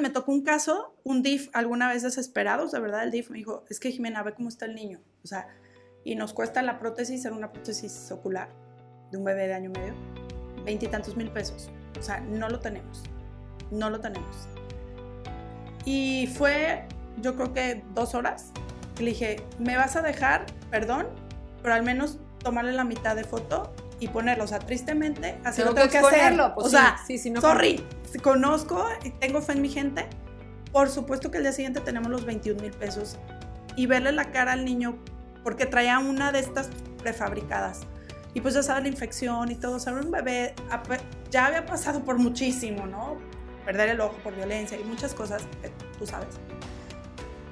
me tocó un caso, un DIF alguna vez desesperados, de verdad, el DIF me dijo, es que Jimena, ve cómo está el niño. O sea, y nos cuesta la prótesis, era una prótesis ocular de un bebé de año y medio, veintitantos mil pesos. O sea, no lo tenemos, no lo tenemos. Y fue, yo creo que dos horas, le dije, me vas a dejar, perdón, pero al menos tomarle la mitad de foto y ponerlo. O sea, tristemente, así lo tengo que hacer. Pues o sea, sí, sí, no sorry, conozco y tengo fe en mi gente. Por supuesto que el día siguiente tenemos los 21 mil pesos y verle la cara al niño porque traía una de estas prefabricadas. Y pues ya sabes la infección y todo, o sea, un bebé ya había pasado por muchísimo, ¿no? Perder el ojo por violencia y muchas cosas, tú sabes.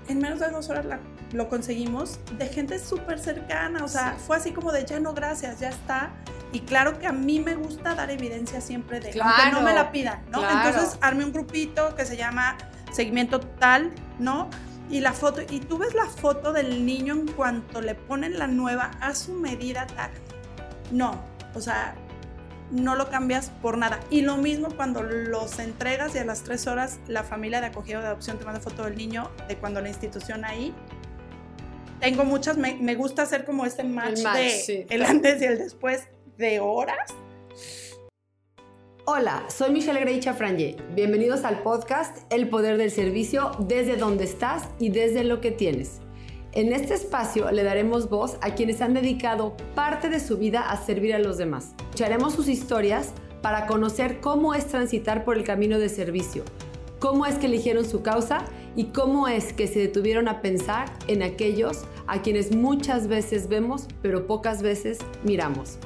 En menos de dos horas lo conseguimos de gente súper cercana, o sea, fue así como de ya no, gracias, ya está. Y claro que a mí me gusta dar evidencia siempre de, aunque no me la pidan, ¿no? Entonces armé un grupito que se llama Seguimiento Tal, ¿no? y la foto, y tú ves la foto del niño en cuanto le ponen la nueva a su medida tal. No, o sea, no lo cambias por nada. Y lo mismo cuando los entregas y a las tres horas la familia de acogida o de adopción te manda foto del niño de cuando la institución ahí. Tengo muchas, me, gusta hacer como este match, de el antes y el después de horas Hola, soy Michelle Grey Chafranje. Bienvenidos al podcast El Poder del Servicio desde donde estás y desde lo que tienes. En este espacio le daremos voz a quienes han dedicado parte de su vida a servir a los demás. Escucharemos sus historias para conocer cómo es transitar por el camino de servicio, cómo es que eligieron su causa y cómo es que se detuvieron a pensar en aquellos a quienes muchas veces vemos pero pocas veces miramos.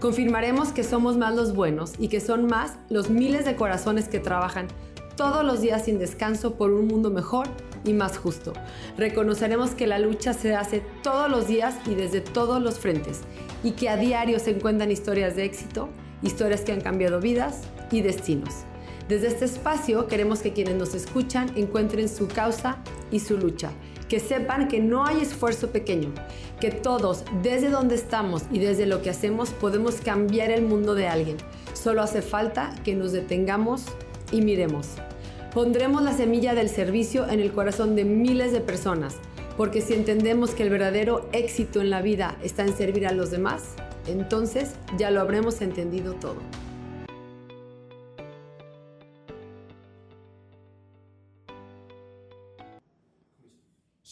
Confirmaremos que somos más los buenos y que son más los miles de corazones que trabajan todos los días sin descanso por un mundo mejor y más justo. Reconoceremos que la lucha se hace todos los días y desde todos los frentes y que a diario se encuentran historias de éxito, historias que han cambiado vidas y destinos. Desde este espacio queremos que quienes nos escuchan encuentren su causa y su lucha que sepan que no hay esfuerzo pequeño, que todos, desde donde estamos y desde lo que hacemos, podemos cambiar el mundo de alguien. Solo hace falta que nos detengamos y miremos. Pondremos la semilla del servicio en el corazón de miles de personas, porque si entendemos que el verdadero éxito en la vida está en servir a los demás, entonces ya lo habremos entendido todo.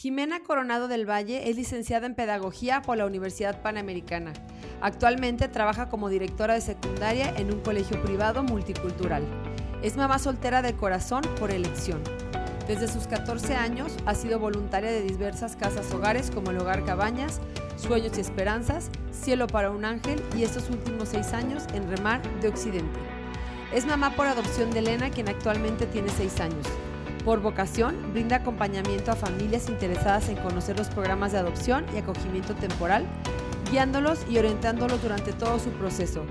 Jimena Coronado del Valle es licenciada en Pedagogía por la Universidad Panamericana. Actualmente trabaja como directora de secundaria en un colegio privado multicultural. Es mamá soltera de corazón por elección. Desde sus 14 años ha sido voluntaria de diversas casas hogares como el Hogar Cabañas, Sueños y Esperanzas, Cielo para un Ángel y estos últimos seis años en Remar de Occidente. Es mamá por adopción de Elena, quien actualmente tiene seis años. Por vocación, brinda acompañamiento a familias interesadas en conocer los programas de adopción y acogimiento temporal, guiándolos y orientándolos durante todo su proceso,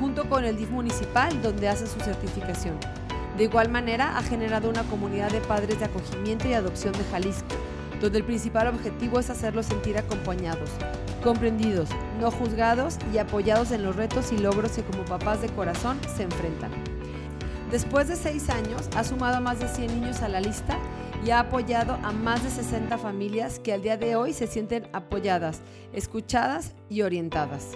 junto con el DIF municipal donde hace su certificación. De igual manera, ha generado una comunidad de padres de acogimiento y adopción de Jalisco, donde el principal objetivo es hacerlos sentir acompañados, comprendidos, no juzgados y apoyados en los retos y logros que como papás de corazón se enfrentan. Después de seis años, ha sumado a más de 100 niños a la lista y ha apoyado a más de 60 familias que al día de hoy se sienten apoyadas, escuchadas y orientadas.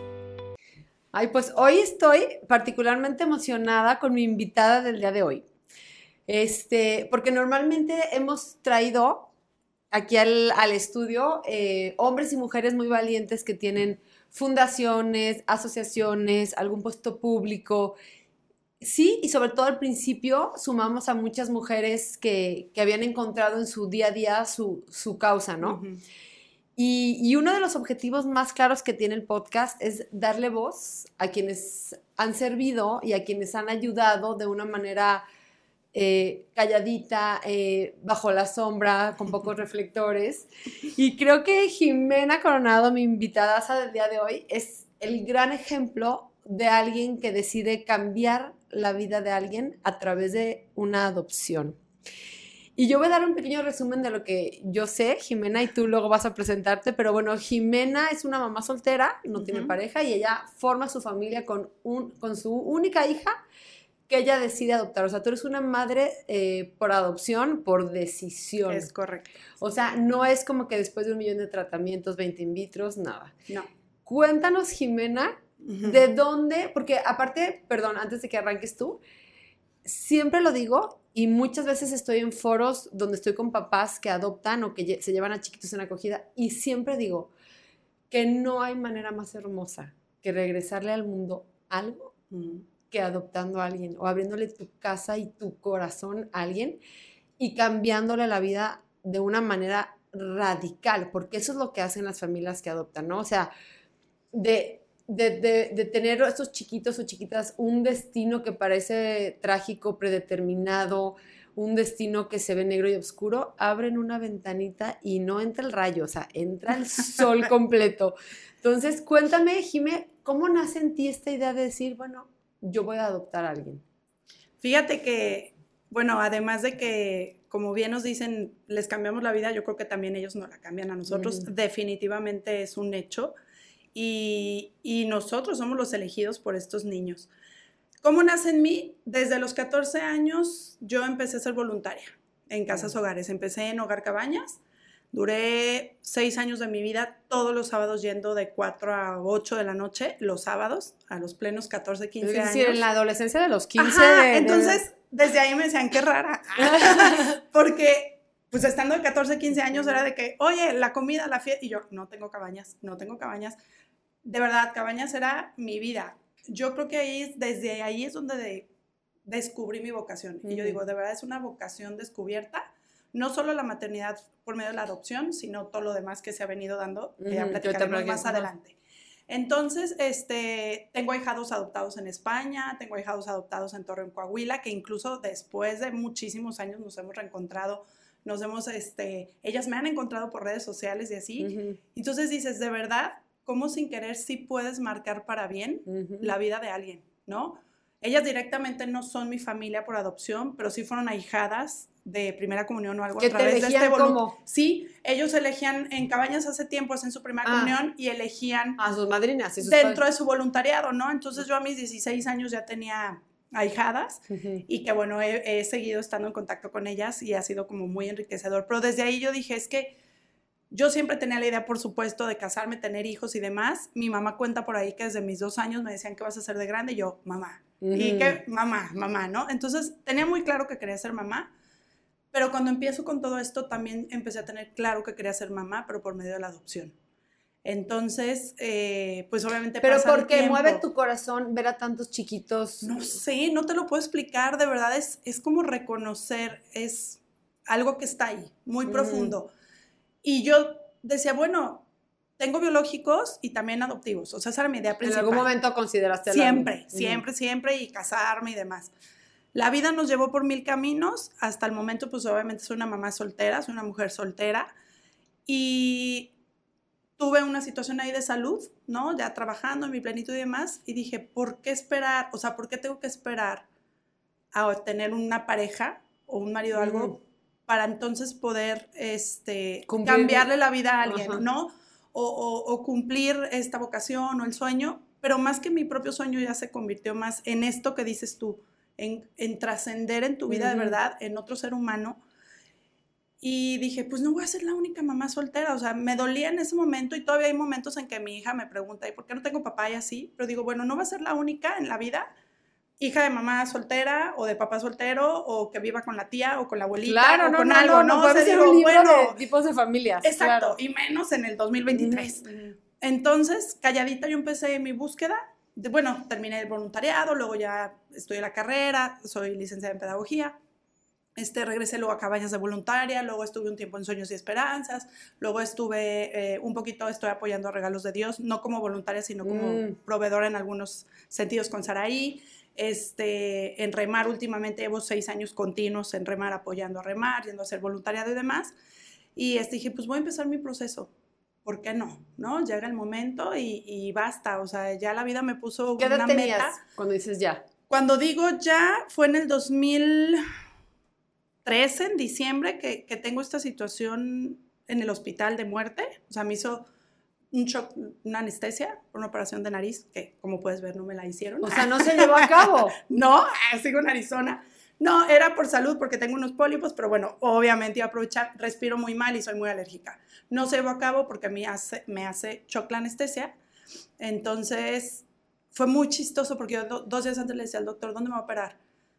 Ay, pues hoy estoy particularmente emocionada con mi invitada del día de hoy. Este, porque normalmente hemos traído aquí al, estudio eh, hombres y mujeres muy valientes que tienen fundaciones, asociaciones, algún puesto público Sí, y sobre todo al principio sumamos a muchas mujeres que, habían encontrado en su día a día su, causa, ¿no? y, uno de los objetivos más claros que tiene el podcast es darle voz a quienes han servido y a quienes han ayudado de una manera eh, calladita, eh, bajo la sombra, con pocos reflectores. Y creo que Jimena Coronado, mi invitada del día de hoy, es el gran ejemplo de alguien que decide cambiar la vida de alguien a través de una adopción. Y yo voy a dar un pequeño resumen de lo que yo sé, Jimena, y tú luego vas a presentarte, pero bueno, Jimena es una mamá soltera, no tiene pareja, y ella forma su familia con, un, con su única hija, que ella decide adoptar. O sea, tú eres una madre eh, por adopción, por decisión. Es correcto. O sea, no es como que después de un millón de tratamientos, 20 in vitros, nada. No. Cuéntanos, Jimena, de dónde, porque aparte, perdón, antes de que arranques tú, siempre lo digo y muchas veces estoy en foros donde estoy con papás que adoptan o que se llevan a chiquitos en acogida y siempre digo que no hay manera más hermosa que regresarle al mundo algo que adoptando a alguien o abriéndole tu casa y tu corazón a alguien y cambiándole la vida de una manera radical, porque eso es lo que hacen las familias que adoptan, ¿no? O sea, de, de, tener a estos chiquitos o chiquitas un destino que parece trágico, predeterminado, un destino que se ve negro y oscuro, abren una ventanita y no entra el rayo, o sea, entra el sol completo. Entonces, cuéntame, Jime, ¿cómo nace en ti esta idea de decir, bueno, yo voy a adoptar a alguien? Fíjate que, bueno, además de que, como bien nos dicen, les cambiamos la vida, yo creo que también ellos nos la cambian a nosotros. Definitivamente es un hecho. Y, y, nosotros somos los elegidos por estos niños. ¿Cómo nace en mí? Desde los 14 años yo empecé a ser voluntaria en casas hogares. Empecé en Hogar Cabañas Duré seis años de mi vida todos los sábados yendo de 4 a 8 de la noche, los sábados, a los plenos 14, 15 años. Es decir, en la adolescencia de los 15. entonces, desde ahí me decían, qué rara. Porque, pues estando de 14, 15 años era de que, oye, la comida, la fiesta. Y yo, no tengo cabañas, no tengo cabañas. De verdad, cabañas era mi vida. Yo creo que ahí, desde ahí es donde descubrí mi vocación. Y yo digo, de verdad es una vocación descubierta no solo la maternidad por medio de la adopción, sino todo lo demás que se ha venido dando, que ya platicaremos más adelante. Entonces, este, tengo ahijados adoptados en España, tengo ahijados adoptados en Torreón, Coahuila, que incluso después de muchísimos años nos hemos reencontrado, nos hemos, este, ellas me han encontrado por redes sociales y así. Entonces dices, de verdad, ¿cómo sin querer sí puedes marcar para bien la vida de alguien, ¿no? Ellas directamente no son mi familia por adopción, pero sí fueron ahijadas de primera comunión o algo a través de este volumen. Sí, ellos elegían en cabañas hace tiempo, hacen su primera ah. comunión y elegían a sus madrinas dentro de su voluntariado, ¿no? Entonces yo a mis 16 años ya tenía ahijadas y que bueno, he, he, seguido estando en contacto con ellas y ha sido como muy enriquecedor. Pero desde ahí yo dije, es que yo siempre tenía la idea, por supuesto, de casarme, tener hijos y demás. Mi mamá cuenta por ahí que desde mis dos años me decían, ¿qué vas a hacer de grande? Y yo, mamá. Y que, mamá, mamá, ¿no? Entonces tenía muy claro que quería ser mamá pero cuando empiezo con todo esto, también empecé a tener claro que quería ser mamá, pero por medio de la adopción. Entonces, eh, pues obviamente... Pero porque mueve tu corazón ver a tantos chiquitos. No sé, no te lo puedo explicar, de verdad es, es como reconocer, es algo que está ahí, muy profundo. Y yo decía, bueno, tengo biológicos y también adoptivos, o sea, esa era mi idea principal. ¿En algún momento consideraste Siempre, siempre, siempre, y casarme y demás. La vida nos llevó por mil caminos. Hasta el momento, pues obviamente soy una mamá soltera, soy una mujer soltera. Y tuve una situación ahí de salud, ¿no? Ya trabajando en mi plenitud y demás. Y dije, ¿por qué esperar? O sea, ¿por qué tengo que esperar a tener una pareja o un marido o algo para entonces poder este, cambiarle la vida a alguien, ¿no? O, o, cumplir esta vocación o el sueño. Pero más que mi propio sueño ya se convirtió más en esto que dices tú en, trascender en tu vida de verdad, en otro ser humano. Y dije, pues no voy a ser la única mamá soltera. O sea, me dolía en ese momento y todavía hay momentos en que mi hija me pregunta, ¿y por qué no tengo papá y así? Pero digo, bueno, no va a ser la única en la vida hija de mamá soltera o de papá soltero o que viva con la tía o con la abuelita claro, o no, con no, algo, ¿no? Puede ser un libro de tipos de familias. Exacto, y menos en el 2023. Entonces, calladita yo empecé mi búsqueda bueno, terminé el voluntariado, luego ya estudié la carrera, soy licenciada en pedagogía. Este, regresé luego a cabañas de voluntaria, luego estuve un tiempo en Sueños y Esperanzas, luego estuve eh, un poquito, estoy apoyando a Regalos de Dios, no como voluntaria, sino como mm. proveedora en algunos sentidos con Saraí. Este, en Remar últimamente llevo seis años continuos en Remar, apoyando a Remar, yendo a hacer voluntariado y demás. Y este, dije, pues voy a empezar mi proceso. ¿por qué no? ¿No? Llega el momento y, basta. O sea, ya la vida me puso ¿Qué edad tenías cuando dices ya? Cuando digo ya, fue en el 2013, en diciembre, que, tengo esta situación en el hospital de muerte. O sea, me hizo un shock, una anestesia, una operación de nariz, que como puedes ver no me la hicieron. O sea, no se llevó a cabo. no, ah, sigo en Arizona. No, era por salud porque tengo unos pólipos, pero bueno, obviamente iba a aprovechar, respiro muy mal y soy muy alérgica. No se llevó a cabo porque me hace, me hace shock la anestesia. Entonces, fue muy chistoso porque yo dos días antes le decía al doctor, ¿dónde me va a operar?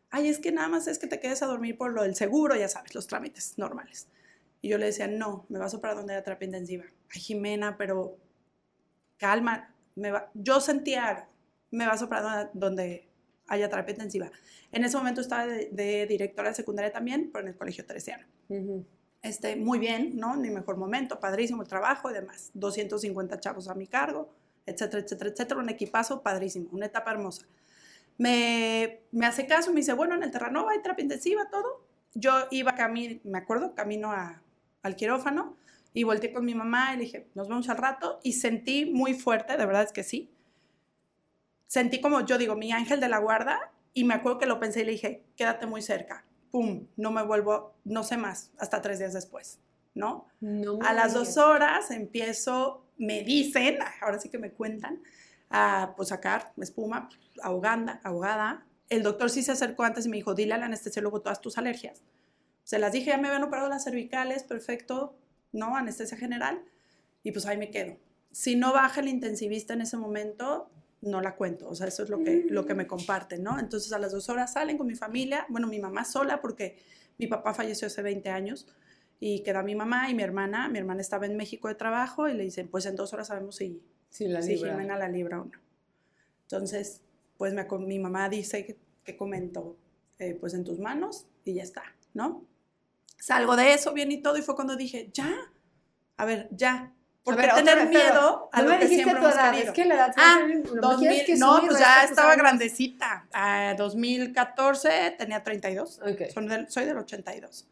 Ay, es que nada más es que te quedes a dormir por lo del seguro, ya sabes, los trámites normales. Y yo le decía, no, me vas a operar donde haya terapia intensiva. Ay, Jimena, pero calma, me va... yo sentía me vas a operar donde haya terapia intensiva. En ese momento estaba de, directora de secundaria también, pero en el colegio teresiano. este, muy bien, ¿no? Mi mejor momento, padrísimo el trabajo y demás. 250 chavos a mi cargo, etcétera, etcétera, etcétera. Un equipazo padrísimo, una etapa hermosa. Me, me hace caso, me dice, bueno, en el Terranova hay terapia intensiva, todo. Yo iba camino, me acuerdo, camino a, al quirófano y volteé con mi mamá y le dije, nos vemos al rato y sentí muy fuerte, de verdad es que sí. Sentí como, yo digo, mi ángel de la guarda y me acuerdo que lo pensé y le dije, quédate muy cerca. Pum, no me vuelvo, no sé más, hasta tres días después, ¿no? a las dos horas empiezo, me dicen, ahora sí que me cuentan, a pues, sacar espuma, ahoganda, ahogada. El doctor sí se acercó antes y me dijo, dile al anestesiólogo todas tus alergias. Se las dije, ya me habían operado las cervicales, perfecto, ¿no? Anestesia general. Y pues ahí me quedo. Si no baja el intensivista en ese momento, no la cuento. O sea, eso es lo que, lo que me comparten, ¿no? Entonces a las dos horas salen con mi familia, bueno, mi mamá sola porque mi papá falleció hace 20 años y queda mi mamá y mi hermana. Mi hermana estaba en México de trabajo y le dicen, pues en dos horas sabemos si, si, la si Jimena la libra o no. Entonces, pues me, mi mamá dice que, que comentó, eh, pues en tus manos y ya está, ¿no? Salgo de eso bien y todo y fue cuando dije, ya, a ver, ya, ¿Por qué tener miedo a lo que siempre hemos querido? Es que la edad ah, no, 2000, que no pues ya estaba grandecita. Ah, 2014 tenía 32. Okay. Soy, del, soy del 82.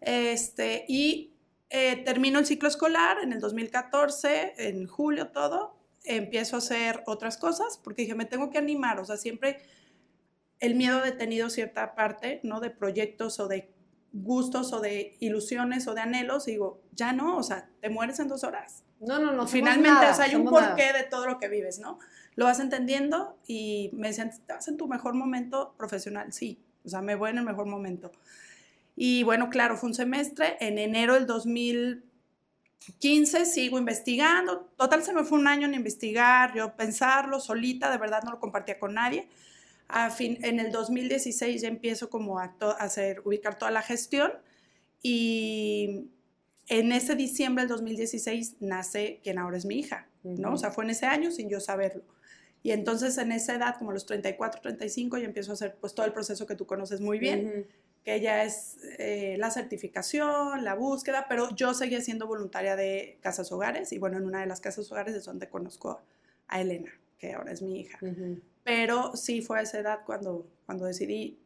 Este, y eh, termino el ciclo escolar en el 2014, en julio todo. Empiezo a hacer otras cosas porque dije, me tengo que animar. O sea, siempre el miedo ha detenido cierta parte, ¿no? De proyectos o de gustos o de ilusiones o de anhelos y digo, ya no, o sea, te mueres en dos horas. No, no, no. Finalmente, hay un porqué de todo lo que vives, ¿no? Lo vas entendiendo y me decían, ¿estás en tu mejor momento profesional? Sí, o sea, me voy en el mejor momento. Y bueno, claro, fue un semestre. En enero del 2015 sigo investigando. Total, se me fue un año en investigar, yo pensarlo solita, de verdad no lo compartía con nadie fin, en el 2016 ya empiezo como a, hacer, ubicar toda la gestión y en ese diciembre del 2016 nace quien ahora es mi hija, ¿no? O sea, fue en ese año sin yo saberlo. Y entonces en esa edad, como los 34, 35, ya empiezo a hacer pues todo el proceso que tú conoces muy bien, que ya es eh, la certificación, la búsqueda, pero yo seguía siendo voluntaria de casas hogares y bueno, en una de las casas hogares es donde conozco a Elena, que ahora es mi hija. Pero sí fue a esa edad cuando, cuando decidí,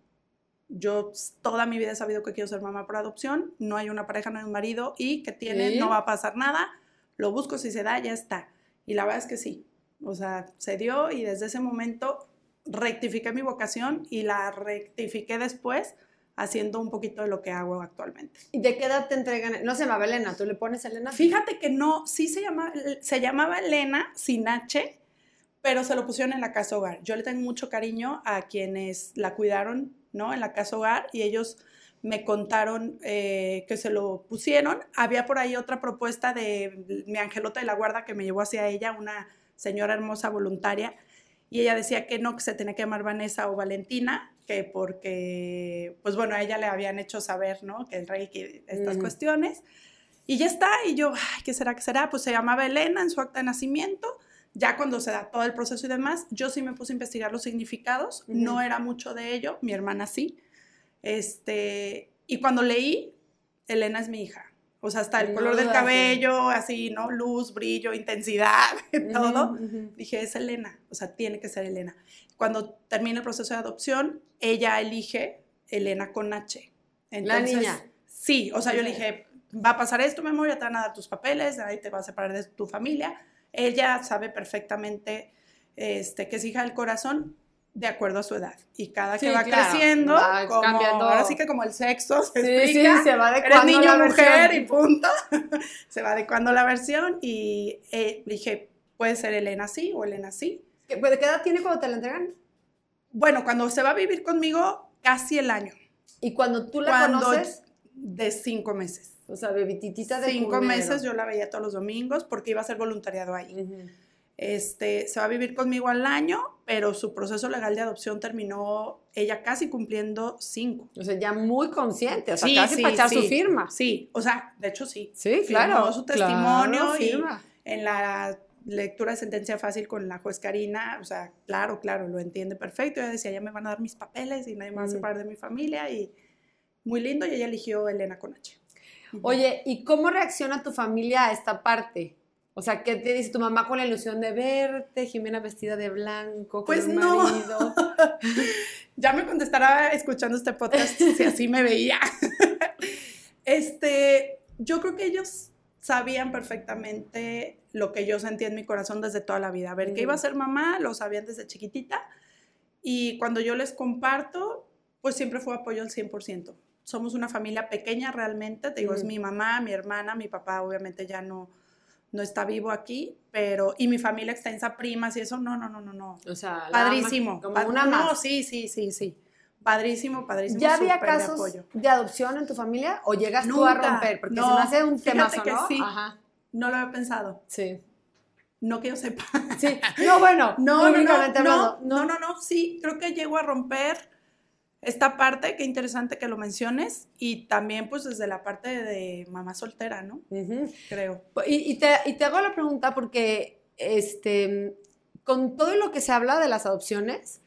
yo toda mi vida he sabido que quiero ser mamá por adopción, no hay una pareja, no hay un marido y que tiene, no va a pasar nada, lo busco, si se da, ya está. Y la verdad es que sí, o sea, se dio y desde ese momento rectifiqué mi vocación y la rectifiqué después haciendo un poquito de lo que hago actualmente. ¿Y de qué edad te entregan? No se llamaba Elena, ¿tú le pones Elena? Fíjate que no, sí se, llama, se llamaba Elena sin H, pero se lo pusieron en la casa hogar. Yo le tengo mucho cariño a quienes la cuidaron, ¿no? En la casa hogar y ellos me contaron eh, que se lo pusieron. Había por ahí otra propuesta de mi angelota de la guarda que me llevó hacia ella, una señora hermosa voluntaria, y ella decía que no, que se tenía que llamar Vanessa o Valentina, que porque, pues bueno, a ella le habían hecho saber, ¿no? Que el rey, que estas cuestiones. Y ya está, y yo, ay, ¿qué será, qué será? Pues se llamaba Elena en su acta de nacimiento ya cuando se da todo el proceso y demás, yo sí me puse a investigar los significados, no era mucho de ello, mi hermana sí. Este, y cuando leí, Elena es mi hija. O sea, hasta el color del cabello, así, ¿no? Luz, brillo, intensidad, todo. Dije, es Elena, o sea, tiene que ser Elena. Cuando termina el proceso de adopción, ella elige Elena con H. Entonces, La niña. Sí, o sea, yo le dije, va a pasar esto, memoria, te van a dar tus papeles, ahí te vas a separar de tu familia ella sabe perfectamente este, que es hija del corazón. de acuerdo a su edad. Y cada que Sí, va claro, creciendo, va como, cambiando. ahora sí que como el sexo se Sí, explica, sí, se va eres niño la mujer versión. y punto. se va adecuando la versión y eh, dije, puede ser Elena sí o Elena sí. ¿Qué, ¿De qué edad tiene cuando te la entregan? Bueno, cuando se va a vivir conmigo, casi el año. Y cuando tú la Cuando conoces, de cinco meses. O sea, bebititita de Cinco cunero. meses yo la veía todos los domingos porque iba a ser voluntariado ahí. Ujú. Este, se va a vivir conmigo al año, pero su proceso legal de adopción terminó ella casi cumpliendo cinco. O sea, ya muy consciente, o sea, Sí, casi sí, para echar sí. su firma. Sí, o sea, de hecho sí. Sí, Firmó claro. su testimonio claro, y- firma. En la lectura de sentencia fácil con la juez Karina, o sea, claro, claro, lo entiende perfecto. Ella decía, ya me van a dar mis papeles y nadie me va a separar de mi familia y muy lindo y ella eligió Elena con H. Ujú. Oye, ¿y cómo reacciona tu familia a esta parte? O sea, ¿qué te dice tu mamá con la ilusión de verte, Jimena vestida de blanco, con Pues un no. marido? Ya me contestará escuchando este podcast si así me veía. Este, yo creo que ellos sabían perfectamente lo que yo sentía en mi corazón desde toda la vida. A ver, que iba a Mm. ser mamá, lo sabían desde chiquitita. Y cuando yo les comparto, pues siempre fue apoyo al 100%. Somos una familia pequeña realmente, te digo, es Mm. mi mamá, mi hermana, mi papá obviamente ya no, no está vivo aquí, pero, y mi familia extensa, primas y eso, no, no, no, no, no. O sea, Padrísimo. como Pa- una no, más. sí, sí, sí, sí. Padrísimo, padrísimo. ¿Ya había súper de casos apoyo. de adopción en tu familia o llegas tú a Nunca, romper? Porque no, se me hace un temazo, que ¿no? sí. Ajá. No lo había pensado. Sí. No que yo sepa. Sí. No, bueno, No, no, no, no, no, no, no, sí, creo que llego a romper esta parte, qué interesante que lo menciones, y también pues desde la parte de mamá soltera, ¿no? Creo. Y, y te, y te hago la pregunta porque, este, con todo lo que se habla de las adopciones,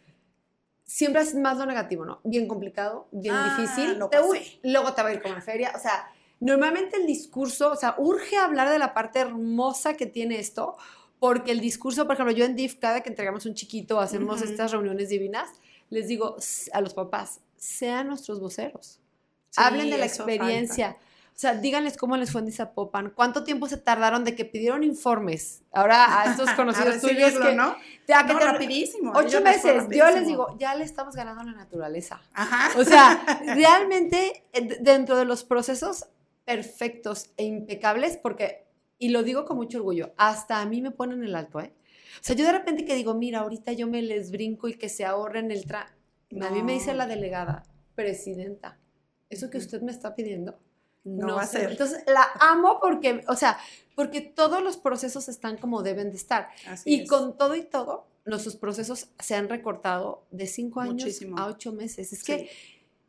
siempre es más lo negativo, ¿no? Bien complicado, bien Ah, difícil. lo te- uy, luego te va a ir como en feria. O sea, normalmente el discurso, o sea, urge hablar de la parte hermosa que tiene esto, porque el discurso, por ejemplo, yo en DIF, cada que entregamos un chiquito, hacemos estas reuniones divinas, les digo a los papás, sean nuestros voceros. Sí, Hablen de la experiencia. O sea, díganles cómo les fue en Zapopan, cuánto tiempo se tardaron de que pidieron informes. Ahora a estos A conocidos tuyos recibirlo, que, ¿no? ya que No, te- rapidísimo. a ocho meses. Yo les rapidísimo. digo, ya le estamos ganando a la naturaleza. Ajá. O sea, realmente eh, dentro de los procesos perfectos e impecables, porque, y lo digo con mucho orgullo, hasta a mí me ponen el alto, ¿eh? O sea, yo de repente que digo, mira, ahorita yo me les brinco y que se ahorren el tra... A mí me dice No. la delegada, presidenta, eso que usted me está pidiendo, no, va a sé". ser. Entonces, la amo porque, o sea, porque todos los procesos están como deben de estar. Así Y es. con todo y todo, nuestros procesos se han recortado de cinco años Muchísimo. a ocho meses. Es Sí. que,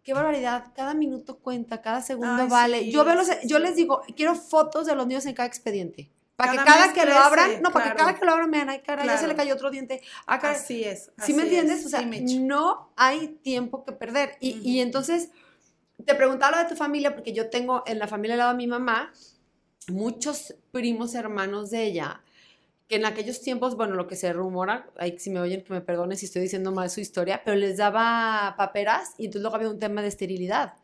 qué barbaridad, cada minuto cuenta, cada segundo Ay, vale. sí, yo veo los, yo les digo, quiero fotos de los niños en cada expediente. Para que Cada que lo crece, abran, no, para que claro. cada que lo abran me dan, ay, cara, ya se le Claro. cayó otro diente. Ah, cara, Así es. ¿Sí me así entiendes? es. O sea, Sí, no hay tiempo que perder. Y, y Ujú. entonces, te preguntaba lo de tu familia, porque yo tengo en la familia al lado de mi mamá muchos primos hermanos de ella, que en aquellos tiempos, bueno, lo que se rumora, ahí si me oyen que me perdonen si estoy diciendo mal su historia, pero les daba paperas y entonces luego había un tema de esterilidad.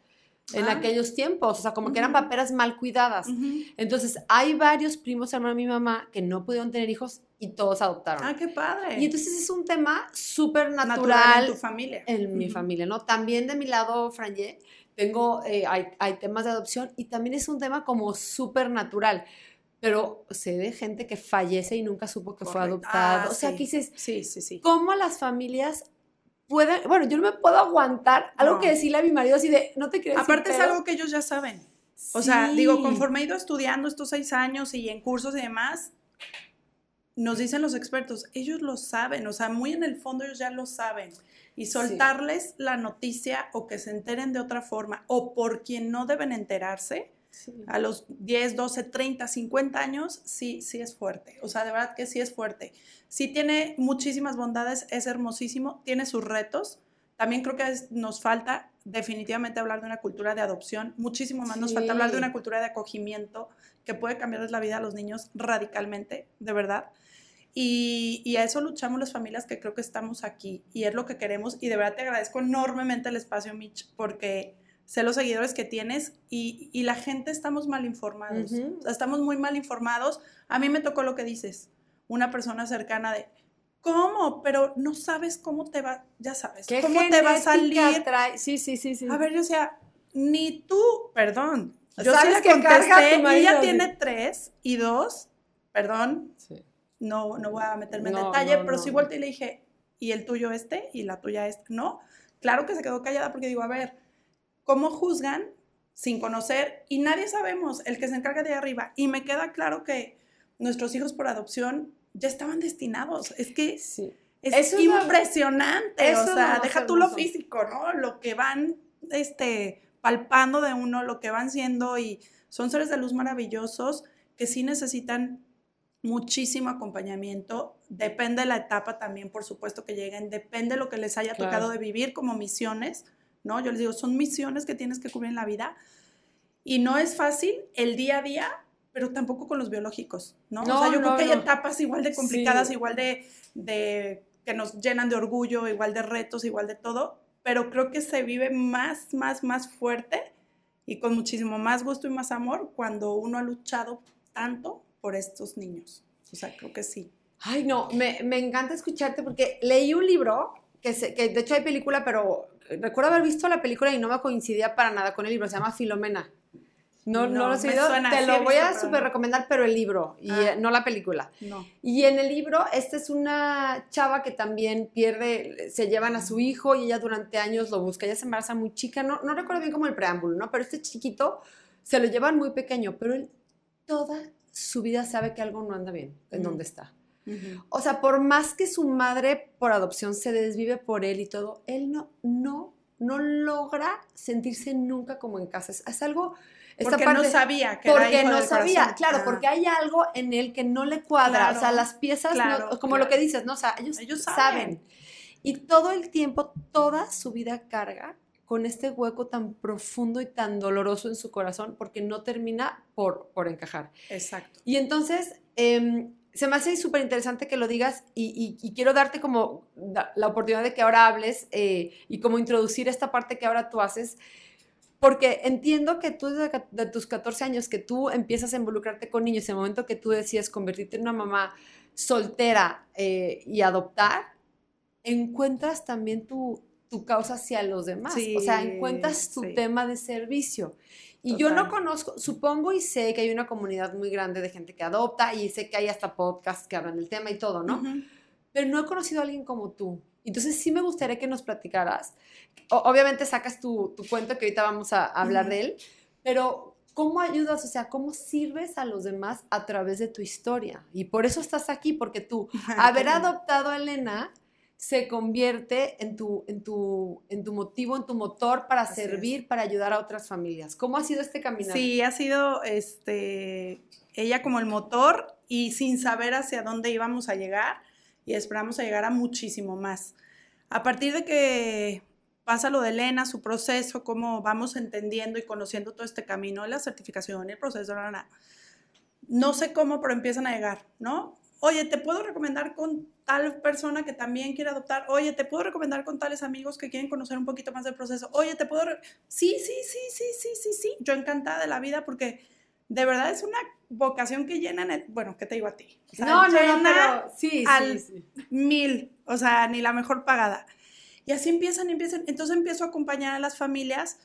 En Ah. aquellos tiempos, o sea, como que eran paperas mal cuidadas. Ujú. Entonces, hay varios primos hermanos de mi mamá que no pudieron tener hijos y todos adoptaron. Ah, qué padre. Y entonces es un tema súper natural, natural, en tu familia. en mi Ujú. familia, ¿no? También de mi lado, Franje, tengo, eh, hay, hay temas de adopción y también es un tema como súper natural. Pero sé de gente que fallece y nunca supo que fue adoptado. Ah, o sea, sí. que dices, Sí, sí, sí. ¿cómo las familias pueden...? Bueno, yo no me puedo aguantar algo No. que decirle a mi marido así de, no te quiero decir, Aparte es algo que ellos ya saben. O sea, digo, Sí. conforme he ido estudiando estos seis años y en cursos y demás, nos dicen los expertos, ellos lo saben, o sea, muy en el fondo ellos ya lo saben. Y soltarles la noticia o que se enteren de otra forma o por quien no deben enterarse, Sí. a los 10, 12, 30, 50 años, sí, sí es fuerte. O sea, de verdad que sí es fuerte. Sí tiene muchísimas bondades, es hermosísimo, tiene sus retos. También creo que es- nos falta definitivamente hablar de una cultura de adopción, muchísimo más nos falta hablar de una cultura de acogimiento que puede cambiarles la vida a los niños radicalmente, de verdad. Y, y a eso luchamos las familias que creo que estamos aquí y es lo que queremos. Y de verdad te agradezco enormemente el espacio, Mitch, porque sé los seguidores que tienes y, y la gente estamos mal informados. Estamos muy mal informados. A mí me tocó lo que dices, una persona cercana de, ¿cómo? Pero no sabes cómo te va, ya sabes, cómo te va a salir. Trae? Sí, sí, sí, sí. A ver, yo sea, ni tú, perdón. Yo ¿Sabes sí que contesté, ella tiene tres y dos, perdón, sí. no, no voy a meterme en detalle, pero sí volteé y le dije, ¿y el tuyo este? ¿Y la tuya este? No, claro que se quedó callada porque digo, a ver, ¿cómo juzgan sin conocer? Y nadie sabemos, el que se encarga de arriba. Y me queda claro que nuestros hijos por adopción ya estaban destinados. Es que sí. es impresionante. o sea, deja tú lo físico, ¿no? Lo que van este, palpando de uno, lo que van siendo y son seres de luz maravillosos que sí necesitan muchísimo acompañamiento. Depende de la etapa también, por supuesto, que lleguen. Depende de lo que les haya tocado de vivir como misiones, ¿no? Yo les digo, son misiones que tienes que cubrir en la vida. Y no es fácil el día a día pero tampoco con los biológicos, ¿no? o sea, yo creo que hay etapas igual de complicadas, igual de, de, que nos llenan de orgullo, igual de retos, igual de todo, pero creo que se vive más, más, más fuerte y con muchísimo más gusto y más amor cuando uno ha luchado tanto por estos niños. O sea, creo que sí. Ay, no, me, me encanta escucharte porque leí un libro que, se, que de hecho hay película, pero recuerdo haber visto la película y no me coincidía para nada con el libro, se llama Filomena. No, no, lo he oído. Te lo voy a súper recomendar, pero el libro, y ah. eh, no la película. No. Y en el libro, esta es una chava que también pierde, se llevan a su hijo y ella durante años lo busca. Ella se embaraza muy chica, no, no recuerdo bien como el preámbulo, ¿no? Pero este chiquito se lo llevan muy pequeño, pero él toda su vida sabe que algo no anda bien en donde está. O sea, por más que su madre por adopción se desvive por él y todo, él no, no, no logra sentirse nunca como en casa. es algo porque no sabía que porque era no sabía, claro, porque hay algo en él que no le cuadra, o sea, las piezas, como lo que dices, ¿no? O sea, ellos, saben. Y todo el tiempo, toda su vida carga con este hueco tan profundo y tan doloroso en su corazón porque no termina por, por encajar. Exacto. Y entonces, em, se me hace súper interesante que lo digas y, quiero darte como la, oportunidad de que ahora hables eh, y como introducir esta parte que ahora tú haces porque entiendo que tú desde de tus 14 años, que tú empiezas a involucrarte con niños, en el momento que tú decides convertirte en una mamá soltera eh, y adoptar, encuentras también tu, tu causa hacia los demás. o sea, encuentras tu tema de servicio. Y yo no conozco, supongo y sé que hay una comunidad muy grande de gente que adopta y sé que hay hasta podcasts que hablan del tema y todo, ¿no? Pero no he conocido a alguien como tú. Entonces sí me gustaría que nos platicaras. obviamente sacas tu, tu, cuento que ahorita vamos a, hablar de él, pero ¿cómo ayudas? O sea, ¿cómo sirves a los demás a través de tu historia? Y por eso estás aquí, porque tú, haber adoptado a Elena se convierte en tu, en tu, en tu motivo, en tu motor para servir, para ayudar a otras familias. ¿Cómo ha sido este camino? Sí, ha sido este, ella como el motor y sin saber hacia dónde íbamos a llegar y esperamos a llegar a muchísimo más. A partir de que pasa lo de Elena, su proceso, cómo vamos entendiendo y conociendo todo este camino, la certificación, el proceso, no sé cómo, pero empiezan a llegar, ¿no? Oye, te puedo recomendar con tal persona que también quiere adoptar. Oye, te puedo recomendar con tales amigos que quieren conocer un poquito más del proceso. Oye, te puedo... Sí, sí, sí, sí, sí, sí, sí. Yo encantada de la vida porque de verdad es una vocación que llenan, el, bueno, ¿qué te digo a ti? no, no, no, sí, al sí, mil, o sea, ni la mejor pagada. Y así empiezan, empiezan. Entonces empiezo a acompañar a las familias,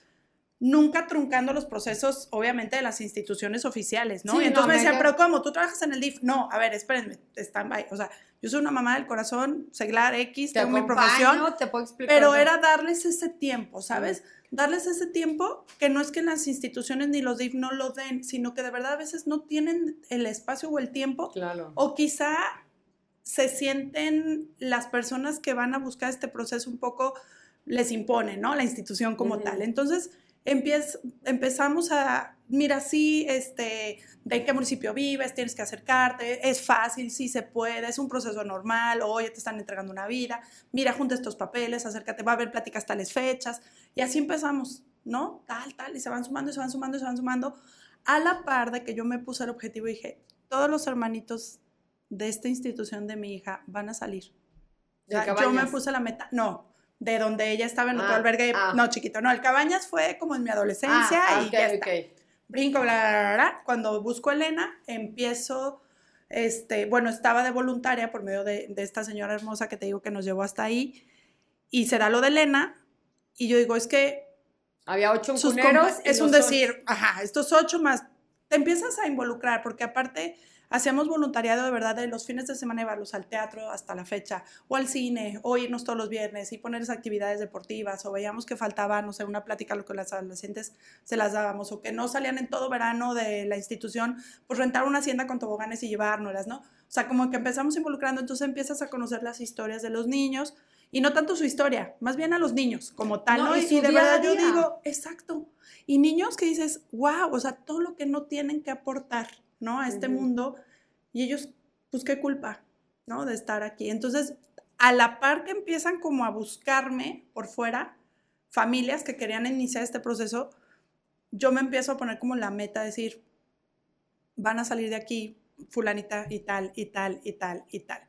nunca truncando los procesos, obviamente, de las instituciones oficiales, ¿no? y entonces me decían, pero ¿cómo? ¿Tú trabajas en el DIF? No, a ver, espérenme, están O sea, yo soy una mamá del corazón, seglar X, tengo mi profesión. Te puedo explicar. Pero era darles ese tiempo, ¿sabes? darles ese tiempo, que no es que las instituciones ni los DIF no lo den, sino que de verdad a veces no tienen el espacio o el tiempo. Claro. O quizá se sienten las personas que van a buscar este proceso un poco, les impone, ¿no? La institución como tal. Entonces, empezamos a, mira, sí, este, de qué municipio vives, tienes que acercarte, es fácil, sí se puede, es un proceso normal, oye, te están entregando una vida, mira, junta estos papeles, acércate, va a haber pláticas tales fechas, y así empezamos, ¿no? Tal, tal, y se van sumando, y se van sumando, y se van sumando, a la par de que yo me puse el objetivo y dije, todos los hermanitos de esta institución de mi hija van a salir. yo me puse la meta, no, de donde ella estaba en otro ah, albergue, ah. no chiquito, no, el Cabañas fue como en mi adolescencia ah, y ya está. Brinco, bla, bla, bla, Cuando busco a Elena, empiezo este, bueno, estaba de voluntaria por medio de, de esta señora hermosa que te digo que nos llevó hasta ahí, y se da lo de Elena, y yo digo, es que Había ocho sus es un decir, ajá, estos ocho más, te empiezas a involucrar, porque aparte hacíamos voluntariado de verdad de los fines de semana llevarlos al teatro hasta la fecha, o al cine, o irnos todos los viernes y ponerles actividades deportivas, o veíamos que faltaba, no sé, una plática lo que las adolescentes se las dábamos, o que no salían en todo verano de la institución, pues rentar una hacienda con toboganes y llevárnoslas, ¿no? O sea, como que empezamos involucrando, entonces empiezas a conocer las historias de los niños, y no tanto su historia, más bien a los niños como tal, No, ¿no? y Y, de verdad yo digo, exacto. Y niños que dices, wow, o sea, todo lo que no tienen que aportar, ¿no? A este mundo. Y ellos, pues qué culpa, ¿no? De estar aquí. Entonces, a la par que empiezan como a buscarme por fuera, familias que querían iniciar este proceso, yo me empiezo a poner como la meta, decir, van a salir de aquí fulanita y tal, y tal, y tal, y tal.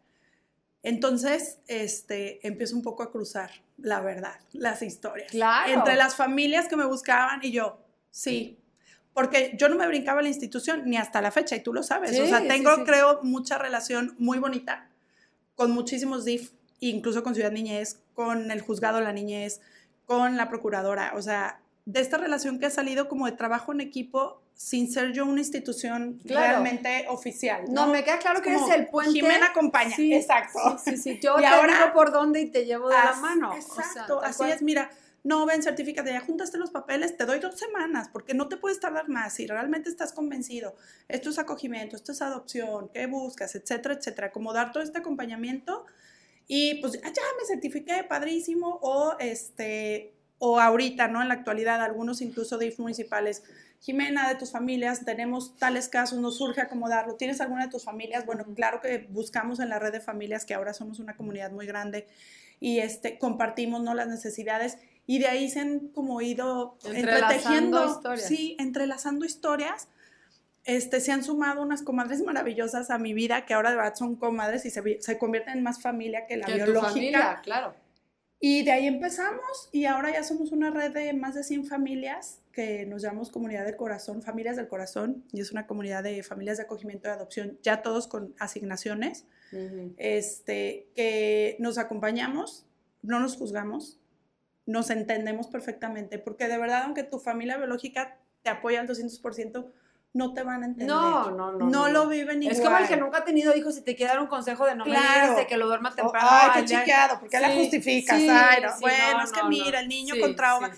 Entonces, este, empiezo un poco a cruzar, la verdad, las historias. Claro. Entre las familias que me buscaban y yo, sí. Porque yo no me brincaba a la institución ni hasta la fecha, y tú lo sabes. Sí, o sea, sí, tengo, sí. creo, mucha relación muy bonita con muchísimos DIF, incluso con Ciudad Niñez, con el juzgado de la niñez, con la procuradora. O sea, de esta relación que ha salido como de trabajo en equipo sin ser yo una institución Claro. realmente oficial. No, me queda claro que eres Como el puente. Jimena acompaña, Sí, exacto. Sí, sí, sí. Yo Y te ahora- digo por dónde y te llevo de la As- mano. O sea, Exacto, así cual. es. Mira, no ven, certifícate, ya juntaste los papeles, te doy dos semanas, porque no te puedes tardar más. Si realmente estás convencido, esto es acogimiento, esto es adopción, qué buscas, etcétera, etcétera. Como dar todo este acompañamiento y pues ya me certifiqué, padrísimo, o este, o ahorita, ¿no? En la actualidad, algunos incluso DIF municipales. Jimena, de tus familias, tenemos tales casos, nos surge acomodarlo. ¿Tienes alguna de tus familias? Bueno, claro que buscamos en la red de familias, que ahora somos una comunidad muy grande, y este, compartimos ¿no? las necesidades y de ahí se han como ido Entrelazando entretejiendo, historias. sí, entrelazando historias. Este, se han sumado unas comadres maravillosas a mi vida que ahora de verdad son comadres y se, se convierten en más familia que la Que tu biológica. familia, claro. Y de ahí empezamos y ahora ya somos una red de más de 100 familias que nos llamamos Comunidad del Corazón, Familias del Corazón, y es una comunidad de familias de acogimiento y adopción, ya todos con asignaciones Ujú. este, que nos acompañamos, no nos juzgamos, nos entendemos perfectamente, porque de verdad, aunque tu familia biológica te apoya al 200%, no te van a entender. No, no, no, No, no, lo viven igual. Es como el que nunca ha tenido hijos y te quiere dar un consejo de no me Claro. digas de que lo duerma Oh, temprano. ay, al qué chiqueado, porque la Sí, justificas. sí, ay, no. sí, bueno, no, es que mira, el niño con trauma.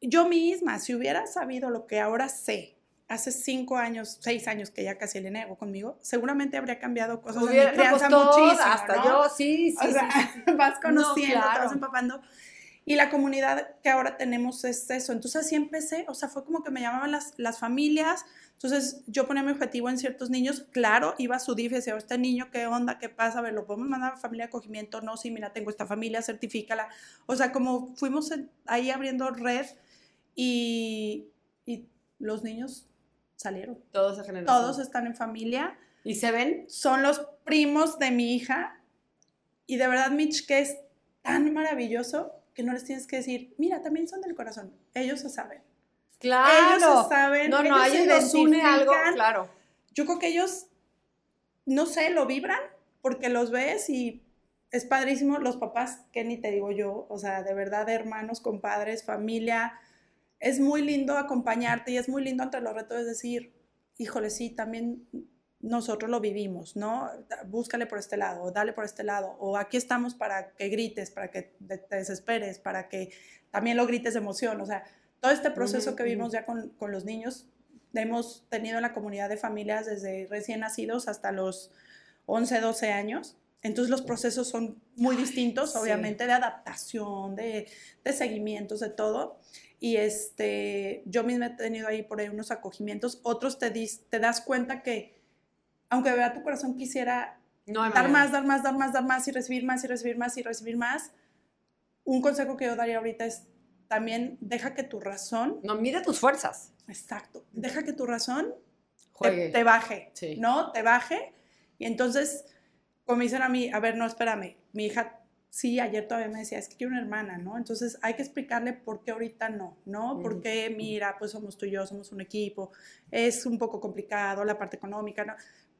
Yo misma, si hubiera sabido lo que ahora sé, hace cinco años, seis años que ya casi le nego conmigo, seguramente habría cambiado cosas Hubiera- en mi crianza pues, muchísimo, hasta yo, sí, sí, O sea, vas conociendo, No, te claro. vas empapando. Y la comunidad que ahora tenemos es eso. Entonces así empecé, o sea, fue como que me llamaban las, las familias. Entonces yo ponía mi objetivo en ciertos niños. Claro, iba a su DIF y decía, este niño, ¿qué onda? ¿Qué pasa? A ver, ¿lo podemos mandar a familia de acogimiento? No, sí, mira, tengo esta familia, certifícala. O sea, como fuimos ahí abriendo red y, y los niños salieron. Esa generación. Todos están en familia ¿Y se ven? son los primos de mi hija. Y de verdad, Mitch, que es tan maravilloso que no les tienes que decir, mira, también son del corazón. Ellos se saben. Claro. Ellos se saben. no, no, ellos ellos se nos une algo, claro. Yo creo que ellos, no sé, lo vibran porque los ves y es padrísimo. Los papás, que ni te digo yo, o sea, de verdad, hermanos, compadres, familia. Es muy lindo acompañarte y es muy lindo entre los retos es decir, híjole, sí, también nosotros lo vivimos, ¿no? Búscale por este lado, o dale por este lado, o aquí estamos para que grites, para que te desesperes, para que también lo grites de emoción, o sea, todo este proceso que vimos ya con, con los niños, hemos tenido en la comunidad de familias desde recién nacidos hasta los 11, 12 años. Entonces los procesos son muy distintos, obviamente, de adaptación, de, de seguimientos, de todo. Y este, yo misma he tenido ahí por ahí unos acogimientos. Otros te, dis- te das cuenta que, aunque de verdad tu corazón quisiera No dar manera. más, dar más, dar más, dar más y recibir más y recibir más y recibir más, un consejo que yo daría ahorita es también deja que tu razón, No, mide tus fuerzas. exacto, deja que tu razón te, te baje, Sí. ¿no? Te baje. Y entonces, como dicen a mí, a ver, no, espérame, mi hija, sí, ayer todavía me decía, es que quiero una hermana, ¿no? Entonces hay que explicarle por qué ahorita no, ¿no? Porque, mira, pues somos tú y yo, somos un equipo, es un poco complicado la parte económica, ¿no?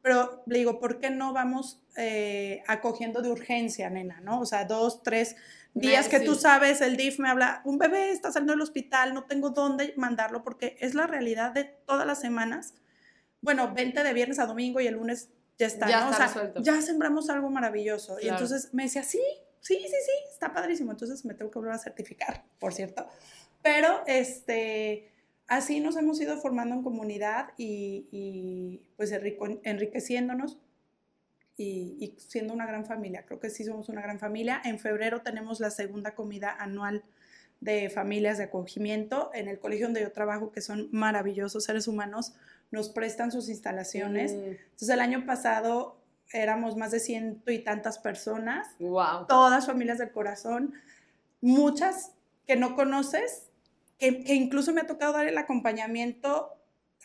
Pero le digo, ¿por qué no vamos eh, acogiendo de urgencia, nena? ¿no? O sea, dos, tres días que tú sabes, el DIF me habla, un bebé está saliendo del hospital, no tengo dónde mandarlo porque es la realidad de todas las semanas. Bueno, 20 de viernes a domingo y el lunes ya está, Ya ¿no? está o sea, resuelto. ya sembramos algo maravilloso. Y entonces me decía, sí, sí, sí, sí, está padrísimo. Entonces me tengo que volver a certificar, por cierto. Pero este, así nos hemos ido formando en comunidad y, y, pues enriqueciéndonos y, y siendo una gran familia. Creo que sí somos una gran familia. En febrero tenemos la segunda comida anual de familias de acogimiento en el colegio donde yo trabajo, que son maravillosos seres humanos, nos prestan sus instalaciones. Mm, Entonces el año pasado éramos más de ciento y tantas personas, wow. todas familias del corazón, muchas que no conoces, que, que incluso me ha tocado dar el acompañamiento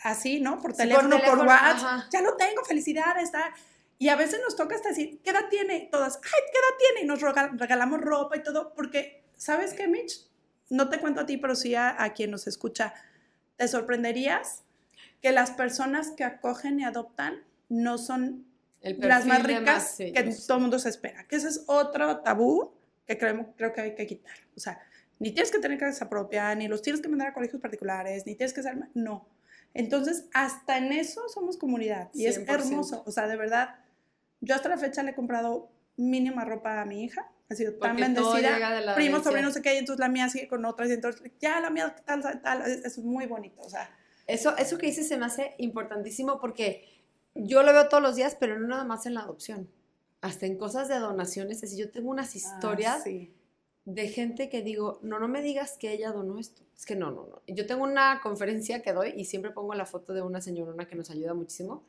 así, ¿no? Por Sí, por teléfono, por, teléfono, WhatsApp, ajá. ya lo tengo, felicidades, está. Y a veces nos toca hasta decir, ¿qué edad tiene? Todas, ay, ¿qué edad tiene? Y nos regalamos ropa y todo, porque, ¿sabes qué, Mitch? No te cuento a ti, pero sí a, a quien nos escucha. Te sorprenderías que las personas que acogen y adoptan no son El las más ricas más, que todo el mundo se espera. Que ese es otro tabú que creemos, creo que hay que quitar. O sea, ni tienes que tener casa propia, ni los tienes que mandar a colegios particulares, ni tienes que ser... No. Entonces, hasta en eso somos comunidad. Y es 100%. hermoso. O sea, de verdad, yo hasta la fecha le he comprado mínima ropa a mi hija. Ha sido tan Porque todo bendecida. herencia. sobrinos, no sé qué, y entonces la mía sigue con otras, y entonces ya la mía tal, tal, tal. Es, es muy bonito. O sea, Eso, eso que dices se me hace importantísimo porque yo lo veo todos los días, pero no nada más en la adopción. Hasta en cosas de donaciones. Es decir, yo tengo unas historias ah, sí. De gente que digo, no, no me digas que ella donó esto. Es que no, no, no. Yo tengo una conferencia que doy y siempre pongo la foto de una señorona que nos ayuda muchísimo.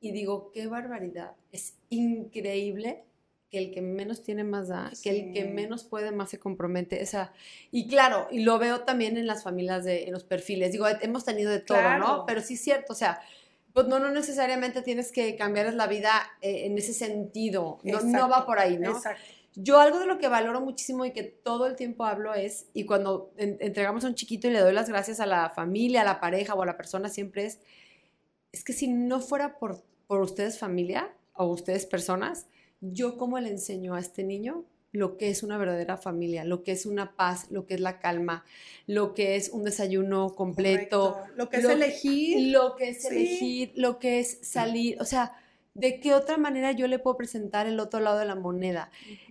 Y digo, qué barbaridad. Es increíble que el que menos tiene más da, que el que menos puede más se compromete. O sea, y claro, y lo veo también en las familias, de, en los perfiles. Digo, hemos tenido de todo, Claro. ¿no? Pero sí es cierto, o sea, pues no, no necesariamente tienes que cambiar la vida eh, en ese sentido. No, no va por ahí, ¿no? Exacto. Yo algo de lo que valoro muchísimo y que todo el tiempo hablo es, y cuando en- entregamos a un chiquito y le doy las gracias a la familia, a la pareja o a la persona, siempre es, es que si no fuera por, por ustedes familia o ustedes personas, yo cómo le enseño a este niño lo que es una verdadera familia, lo que es una paz, lo que es la calma, lo que es un desayuno completo, Correcto. Lo que Lo- es elegir. lo que es Sí. elegir, lo que es salir, o sea, ¿de qué otra manera yo le puedo presentar el otro lado de la moneda?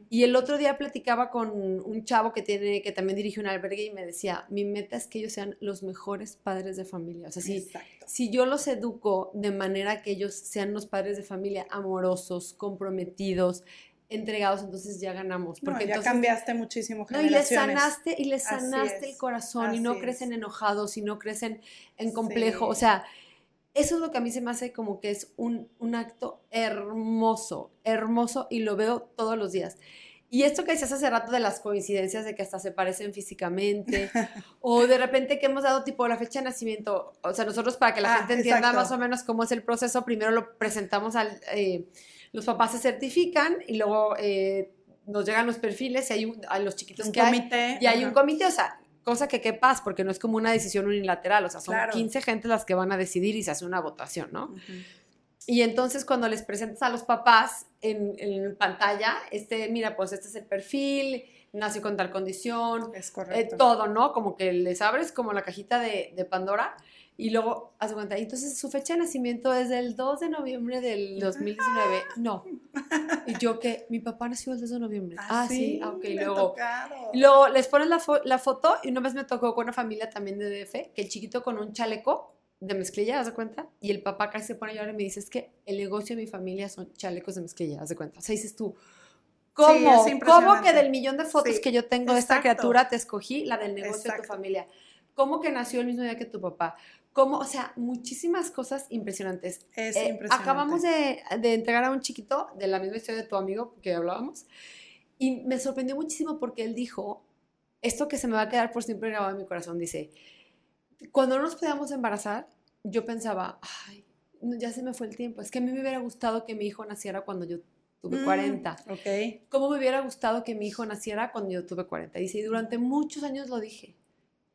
Y el otro día platicaba con un chavo que tiene, que también dirige un albergue y me decía, mi meta es que ellos sean los mejores padres de familia. O sea, si, si yo los educo de manera que ellos sean los padres de familia amorosos, comprometidos, entregados, entonces ya ganamos. No, Porque ya entonces, cambiaste muchísimo no, y les sanaste, y les sanaste el corazón y no crecen enojados y no crecen en complejo. Sí. O sea, eso es lo que a mí se me hace como que es un, un acto hermoso, hermoso y lo veo todos los días. Y esto que decías hace rato de las coincidencias de que hasta se parecen físicamente, o de repente que hemos dado tipo la fecha de nacimiento, o sea, nosotros para que la Ah, gente entienda exacto. más o menos cómo es el proceso, primero lo presentamos al, eh, los papás se certifican y luego eh, nos llegan los perfiles y hay un- a los chiquitos un que hay, comité. y hay un comité, o sea, cosa que qué paz, porque no es como una decisión unilateral, o sea, son Claro. 15 gentes las que van a decidir y se hace una votación, ¿no? Ujú. Y entonces cuando les presentas a los papás en, en pantalla, este, mira, pues este es el perfil, nació con tal condición, Es eh, correcto. todo, ¿no? Como que les abres como la cajita de, de Pandora y luego, haz de cuenta, entonces su fecha de nacimiento es del 2 de noviembre del 2019. No. Y yo que mi papá nació el 2 de noviembre. Ah, sí, ah, ok. Luego, luego les pones la, fo- la foto y una vez me tocó con una familia también de DF, que el chiquito con un chaleco de mezclilla, ¿haz de cuenta? Y el papá casi se pone a llorar y me dice, es que el negocio de mi familia son chalecos de mezclilla, ¿haz de cuenta? O sea, dices tú, ¿cómo? es ¿Cómo que del millón de fotos Sí, que yo tengo de esta exacto. criatura te escogí la del negocio de tu Exacto. familia? ¿Cómo que nació el mismo día que tu papá? ¿Cómo? O sea, muchísimas cosas impresionantes. Es Eh, impresionante. acabamos de, de entregar a un chiquito de la misma historia de tu amigo que hablábamos y me sorprendió muchísimo porque él dijo esto que se me va a quedar por siempre grabado en mi corazón. Dice, cuando no nos podíamos embarazar, yo pensaba, ay, ya se me fue el tiempo. Es que a mí me hubiera gustado que mi hijo naciera cuando yo tuve Mm, 40. Ok. ¿Cómo me hubiera gustado que mi hijo naciera cuando yo tuve 40? Dice, y durante muchos años lo dije.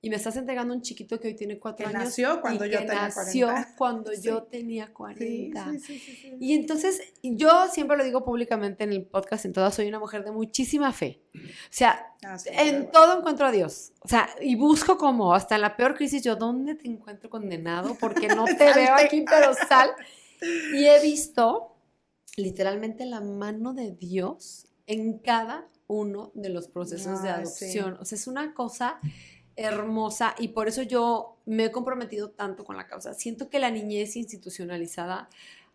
Y me estás entregando un chiquito que hoy tiene cuatro Que años. nació cuando y yo que tenía nació 40. cuando Sí. yo tenía 40. Sí, sí, sí, sí, sí. Y entonces yo siempre lo digo públicamente en el podcast, en todas, soy una mujer de muchísima fe. O sea, Ah, en todo encuentro a Dios. O sea, y busco como, hasta en la peor crisis, yo, ¿dónde te encuentro condenado? Porque no te veo aquí, pero sal. Y he visto literalmente la mano de Dios en cada uno de los procesos de adopción. O sea, es una cosa hermosa y por eso yo me he comprometido tanto con la causa. Siento que la niñez institucionalizada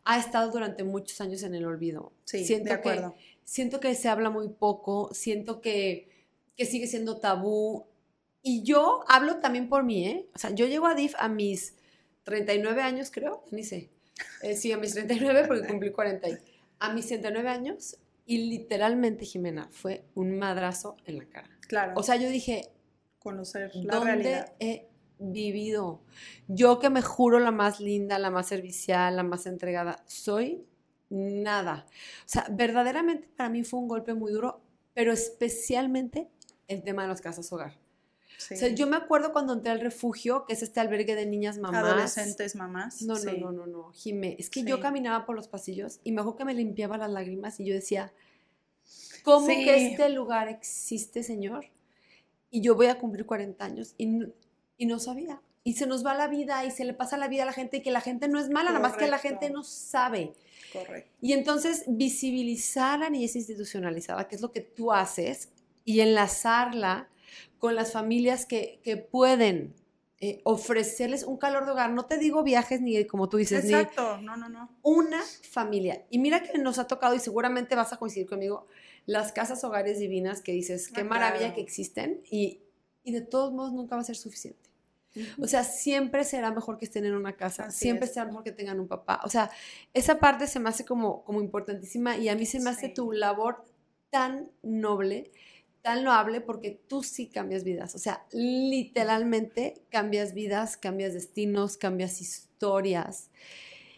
ha estado durante muchos años en el olvido. Sí, siento de acuerdo. Que, siento que se habla muy poco, siento que, que sigue siendo tabú. Y yo hablo también por mí, ¿eh? O sea, yo llego a DIF a mis 39 años, creo, ni sé. Eh, sí, a mis 39 porque cumplí 40. y- A mis 39 años y literalmente, Jimena, fue un madrazo en la cara. Claro, O sea, yo dije, conocer la ¿dónde realidad. he vivido? Yo que me juro la más linda, la más servicial, la más entregada, soy nada. O sea, verdaderamente para mí fue un golpe muy duro, pero especialmente el tema de las casas hogar. Sí. O sea, yo me acuerdo cuando entré al refugio, que es este albergue de niñas mamás. Adolescentes, mamás. No, no, sí. no, no, no, Jimé. Es que Sí. yo caminaba por los pasillos y me acuerdo que me limpiaba las lágrimas y yo decía, ¿cómo que este lugar existe, Señor? Y yo voy a cumplir 40 años y no, y no sabía. Y se nos va la vida y se le pasa la vida a la gente y que la gente no es mala, nada más que la gente no sabe. Correcto. Y entonces visibilizar la niñez institucionalizada, que es lo que tú haces, y enlazarla con las familias que, que pueden eh, ofrecerles un calor de hogar. No te digo viajes ni como tú dices, ni Exacto, no, no, no. una familia. Y mira que nos ha tocado, y seguramente vas a coincidir conmigo, las casas hogares divinas que dices, qué Ah, maravilla claro. que existen, y, y de todos modos nunca va a ser suficiente. O sea, siempre será mejor que estén en una casa, Así siempre es. será mejor que tengan un papá. O sea, esa parte se me hace como, como importantísima y a mí se me hace tu labor tan noble, tan loable, porque tú sí cambias vidas. O sea, literalmente cambias vidas, cambias destinos, cambias historias.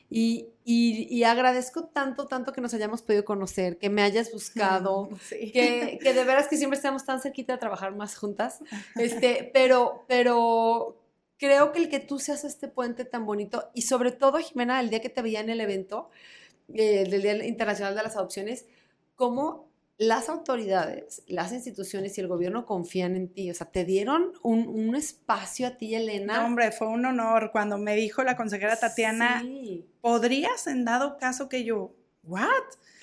Y, y- y agradezco tanto, tanto que nos hayamos podido conocer, que me hayas buscado, Sí. que, que de veras que siempre estamos tan cerquita de trabajar más juntas, este, pero, pero creo que el que tú seas este puente tan bonito y sobre todo, Jimena, el día que te veía en el evento eh, del Día Internacional de las Adopciones, cómo las autoridades, las instituciones y el gobierno confían en ti, o sea, te dieron un, un espacio a ti, Elena. No, hombre, fue un honor cuando me dijo la consejera Tatiana, Sí, ¿podrías en dado caso que yo, what?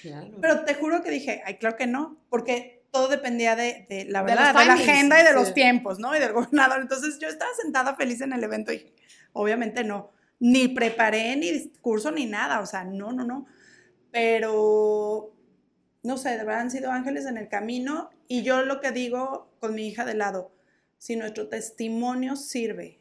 claro. Pero te juro que dije, ay, claro que no, porque todo dependía de, de la De verdad, los de, la agenda y de sí. los tiempos, ¿no? Y del gobernador. Entonces yo estaba sentada feliz en el evento y dije, obviamente no, ni preparé ni discurso ni nada, o sea, no, no, no. Pero, no sé, de verdad han sido ángeles en el camino y yo lo que digo con mi hija de lado, si nuestro testimonio sirve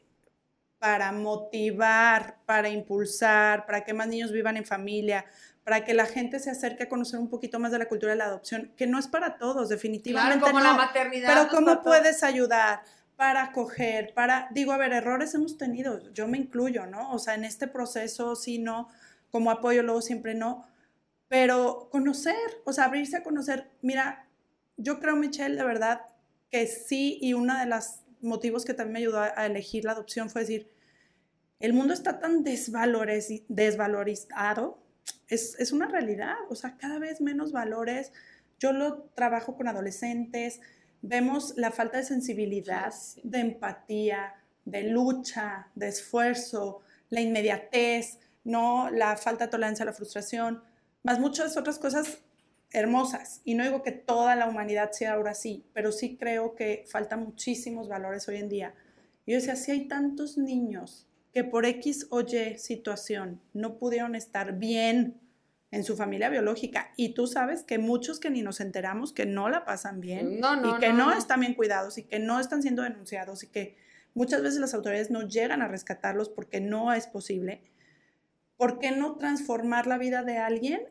para motivar, para impulsar, para que más niños vivan en familia, para que la gente se acerque a conocer un poquito más de la cultura de la adopción, que no es para todos, definitivamente Claro, como no. la maternidad. Pero ¿cómo puedes ayudar para acoger, para, digo, a ver, errores hemos tenido, yo me incluyo, ¿no? O sea, en este proceso sí, no, como apoyo luego siempre no, pero conocer, o sea, abrirse a conocer. Mira, yo creo, Michelle, de verdad, que sí, y uno de los motivos que también me ayudó a, elegir la adopción fue decir, el mundo está tan desvaloriz- desvalorizado, es, es una realidad, o sea, cada vez menos valores. Yo lo trabajo con adolescentes, vemos la falta de sensibilidad, Sí, sí. de empatía, de lucha, de esfuerzo, la inmediatez, no la falta de tolerancia a la frustración, más muchas otras cosas hermosas. Y no digo que toda la humanidad sea ahora así, pero sí creo que faltan muchísimos valores hoy en día. Y yo decía, si hay tantos niños que por X o Y situación no pudieron estar bien en su familia biológica, y tú sabes que muchos que ni nos enteramos que no la pasan bien, No, no, y que no. están bien cuidados y que no están siendo denunciados y que muchas veces las autoridades no llegan a rescatarlos porque no es posible. ¿Por qué no transformar la vida de alguien?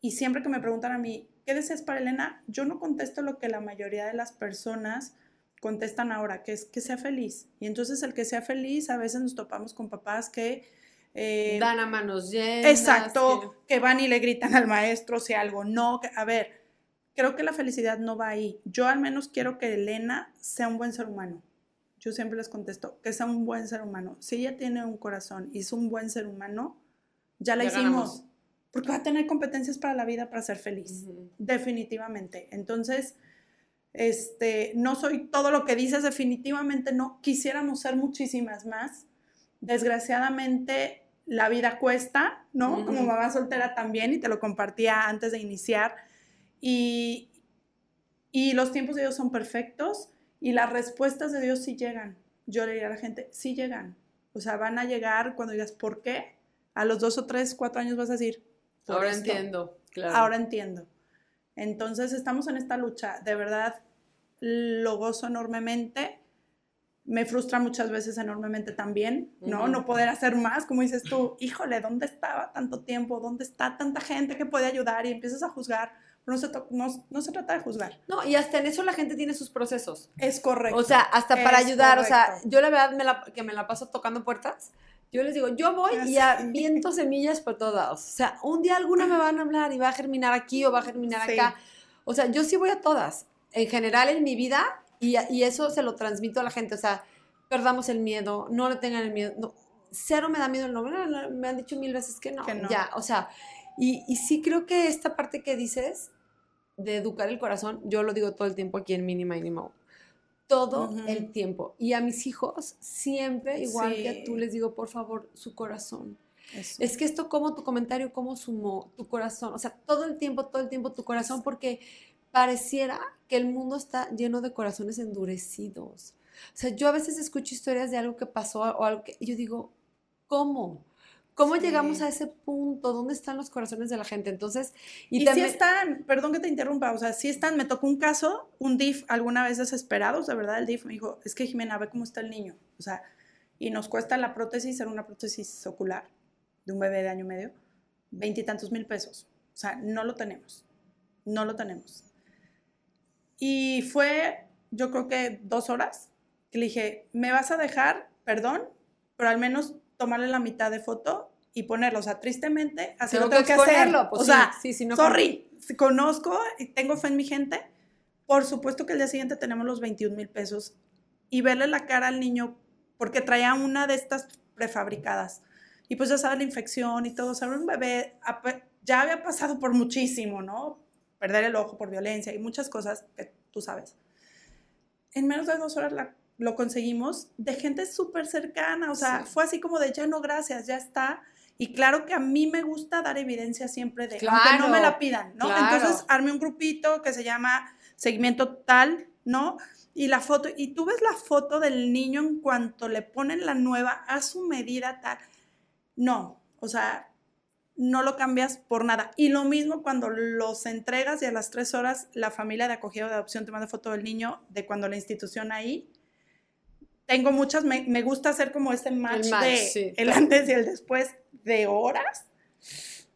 Y siempre que me preguntan a mí, ¿qué deseas para Elena? Yo no contesto lo que la mayoría de las personas contestan ahora, que es que sea feliz. Y entonces el que sea feliz, a veces nos topamos con papás que... eh, Dan a manos llenas. Exacto, que... van y le gritan al maestro si algo no. que- a ver, creo que la felicidad no va ahí. Yo al menos quiero que Elena sea un buen ser humano. yo siempre les contesto, que sea un buen ser humano. Si ella tiene un corazón y es un buen ser humano, ya la Ya hicimos. ganamos. Porque va a tener competencias para la vida para ser feliz. Ujú. Definitivamente. Entonces, este, no soy todo lo que dices, definitivamente no. Quisiéramos ser muchísimas más. Desgraciadamente, la vida cuesta, ¿no? Ujú. Como mamá soltera también, y te lo compartía antes de iniciar. Y, y los tiempos de Dios son perfectos y las respuestas de Dios sí llegan. Yo le diría a la gente, sí llegan. O sea, van a llegar cuando digas, ¿por qué? A los dos o tres, cuatro años vas a decir, "Por Ahora esto". entiendo, claro. Ahora entiendo. Entonces estamos en esta lucha. De verdad, lo gozo enormemente. Me frustra muchas veces enormemente también, ¿no? No poder hacer más, como dices tú, híjole, ¿dónde estaba tanto tiempo? ¿Dónde está tanta gente que puede ayudar? Y empiezas a juzgar. No se, to- no- no se trata de juzgar. No, y hasta en eso la gente tiene sus procesos. Es correcto. O sea, hasta para ayudar, o sea, correcto. yo la verdad me la- que me la paso tocando puertas, yo les digo, yo voy y Ah, Sí. viento semillas por todos lados. O sea, un día alguna me van a hablar y va a germinar aquí o va a germinar Sí. acá. O sea, yo sí voy a todas, en general en mi vida, y, y eso se lo transmito a la gente. O sea, perdamos el miedo, no le tengan el miedo. No, cero me da miedo el no, no, no, me han dicho mil veces que no, Que no. ya, o sea, y, y sí creo que esta parte que dices de educar el corazón, yo lo digo todo el tiempo aquí en Mínima Mínimo todo el tiempo. Y a mis hijos siempre, igual que a tú, Sí. les digo, por favor, su corazón. Eso. Es que esto como tu comentario, como sumó tu corazón. O sea, todo el tiempo, todo el tiempo tu corazón, porque pareciera que el mundo está lleno de corazones endurecidos. O sea, yo a veces escucho historias de algo que pasó o algo que yo digo, ¿cómo? ¿Cómo Sí. llegamos a ese punto? ¿Dónde están los corazones de la gente? Entonces, Y, también- sí están, perdón que te interrumpa, o sea, sí están, me tocó un caso, un DIF alguna vez desesperados, de verdad, el DIF me dijo, es que Jimena, ve cómo está el niño, o sea, y nos cuesta la prótesis, era una prótesis ocular de un bebé de año y medio, veintitantos mil pesos, o sea, no lo tenemos, no lo tenemos. Y fue, yo creo que dos horas, que le dije, ¿me vas a dejar, perdón, pero al menos tomarle la mitad de foto y ponerlo, o sea, tristemente, así tengo lo tengo que, hacer. exponerlo, pues o sí, sea, sí, sí, no sorry, conozco y tengo fe en mi gente. Por supuesto que el día siguiente tenemos los 21 mil pesos y verle la cara al niño, porque traía una de estas prefabricadas. Y pues ya sabes la infección y todo, o sea, un bebé ya había pasado por muchísimo, ¿no? Perder el ojo por violencia y muchas cosas que tú sabes. En menos de dos horas la- lo conseguimos de gente súper cercana, o sea, Sí. fue así como de ya no, gracias, ya está. Y claro que a mí me gusta dar evidencia siempre de, aunque no me Claro, la pidan, ¿no? claro. Entonces armé un grupito que se llama Seguimiento Tal, ¿no? Y la foto, y tú ves la foto del niño en cuanto le ponen la nueva a su medida tal. No, o sea, no lo cambias por nada. Y lo mismo cuando los entregas y a las tres horas la familia de acogida o de adopción te manda foto del niño de cuando la institución ahí. Tengo muchas, me, me gusta hacer como este match, match, de sí. el antes y el después de horas.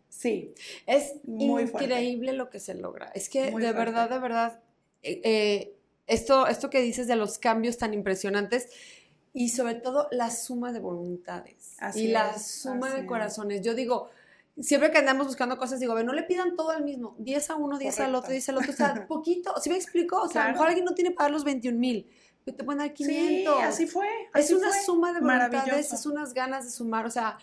Sí, Es Muy fuerte. increíble lo que se logra. Es que Muy de fuerte. verdad, de verdad, eh, eh, esto, esto que dices de los cambios tan impresionantes y sobre todo la suma de voluntades Así y la es, suma así de es. corazones. Yo digo, siempre que andamos buscando cosas, digo, "Ve, no le pidan todo al mismo, 10 a uno, 10 al Correcto. otro, 10 al otro, o sea, poquito, ¿sí me explico? O sea, a lo mejor alguien no tiene para dar los 21 mil, pero te pueden dar 500. sí, así fue. Es una fue. suma de voluntades, es unas ganas de sumar, o sea,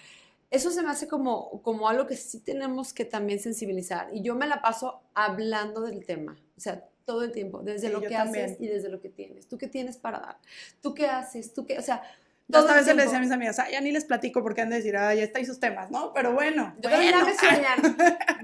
eso se me hace como, como algo que sí tenemos que también sensibilizar. Y yo me la paso hablando del tema, o sea, todo el tiempo, desde Sí, lo yo que también. haces y desde lo que tienes. ¿Tú qué tienes para dar? ¿Tú qué haces? ¿Tú qué? O sea, Yo hasta a veces le decía a mis amigas, "Ay, ya ni les platico porque han de decir, ay, ya está y sus temas, ¿no? Pero bueno. Yo bueno.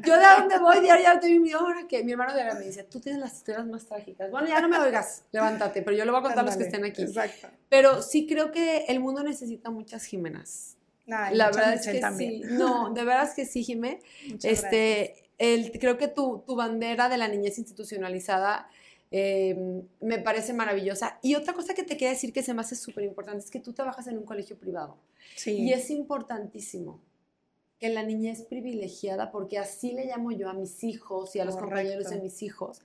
Yo de dónde voy, diario ya vi mi hora que mi hermano de me dice, tú tienes las historias más trágicas. Bueno, ya no me oigas, levántate, pero yo le voy a contar a los que estén aquí. Exacto. Pero sí creo que el mundo necesita muchas Jimenas. Ay, La verdad es que también. sí. No, de verdad es que sí, Jimé. Muchas. Este, el, creo que tu, tu bandera de la niñez institucionalizada eh, me parece maravillosa. Y otra cosa que te quería decir que se me hace súper importante es que tú trabajas en un colegio privado. Sí. Y es importantísimo que la niñez privilegiada, porque así le llamo yo a mis hijos y a los Correcto. compañeros de mis hijos,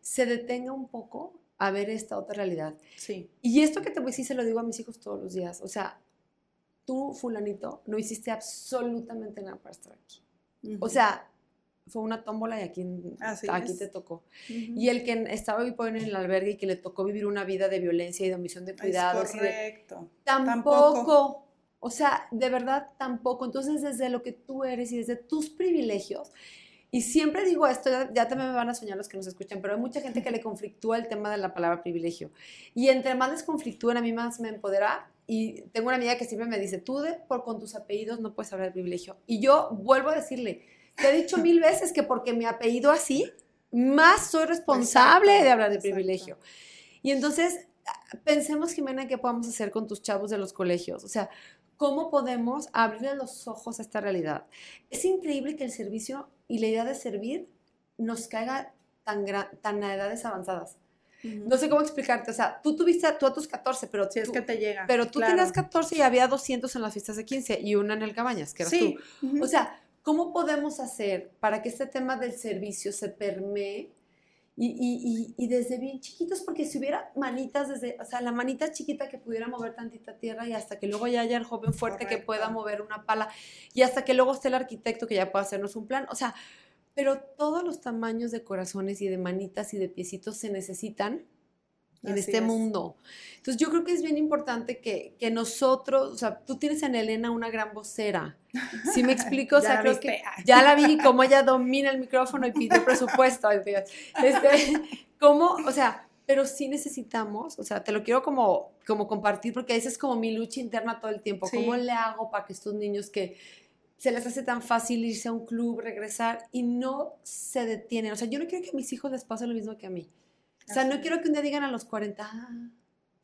se detenga un poco a ver esta otra realidad. Sí. Y esto que te voy a decir se lo digo a mis hijos todos los días. O sea, tú, fulanito, no hiciste absolutamente nada para estar aquí. O sea, fue una tómbola y aquí, Así aquí es. te tocó. Ujú. Y el que estaba hoy en el albergue y que le tocó vivir una vida de violencia y de omisión de Es cuidados. de- correcto. tampoco. Tampoco. O sea, de verdad tampoco. Entonces, desde lo que tú eres y desde tus privilegios, y siempre digo esto, ya, ya también me van a soñar los que nos escuchan, pero hay mucha gente que le conflictúa el tema de la palabra privilegio. Y entre más les conflictúen, a mí más me empodera. Y tengo una amiga que siempre me dice, tú de, por, con tus apellidos no puedes hablar de privilegio. Y yo vuelvo a decirle, te he dicho mil veces que porque mi apellido así, más soy responsable Exacto, de hablar de exacto. privilegio. Y entonces, pensemos, Jimena, qué podemos hacer con tus chavos de los colegios. O sea, ¿cómo podemos abrirle los ojos a esta realidad? Es increíble que el servicio y la idea de servir nos caiga tan, tan a edades avanzadas. No sé cómo explicarte. O sea, tú tuviste tú a tus 14, pero Si es que te llega. pero tú claro. tenías 14 y había 200 en las fiestas de 15 y una en el Cabañas, que eras Sí. tú. O sea, ¿cómo podemos hacer para que este tema del servicio se permee? Y, y- y- y desde bien chiquitos, porque si hubiera manitas desde, o sea, la manita chiquita que pudiera mover tantita tierra y hasta que luego ya haya el joven fuerte que pueda mover una pala y hasta que luego esté el arquitecto que ya pueda hacernos un plan, o sea, pero todos los tamaños de corazones y de manitas y de piecitos se necesitan en Así este es. mundo. Entonces yo creo que es bien importante que, que nosotros, o sea, tú tienes en Elena una gran vocera. ¿Sí me explico? O sea, creo viste. que ya la vi cómo ella domina el micrófono y pide presupuesto. Este, ¿Cómo? O sea, pero sí necesitamos, o sea, te lo quiero como, como compartir porque esa es como mi lucha interna todo el tiempo. Sí. ¿Cómo le hago para que estos niños que se les hace tan fácil irse a un club, regresar y no se detienen? O sea, yo no quiero que a mis hijos les pase lo mismo que a mí. O sea, no quiero que un día digan a los 40, ah,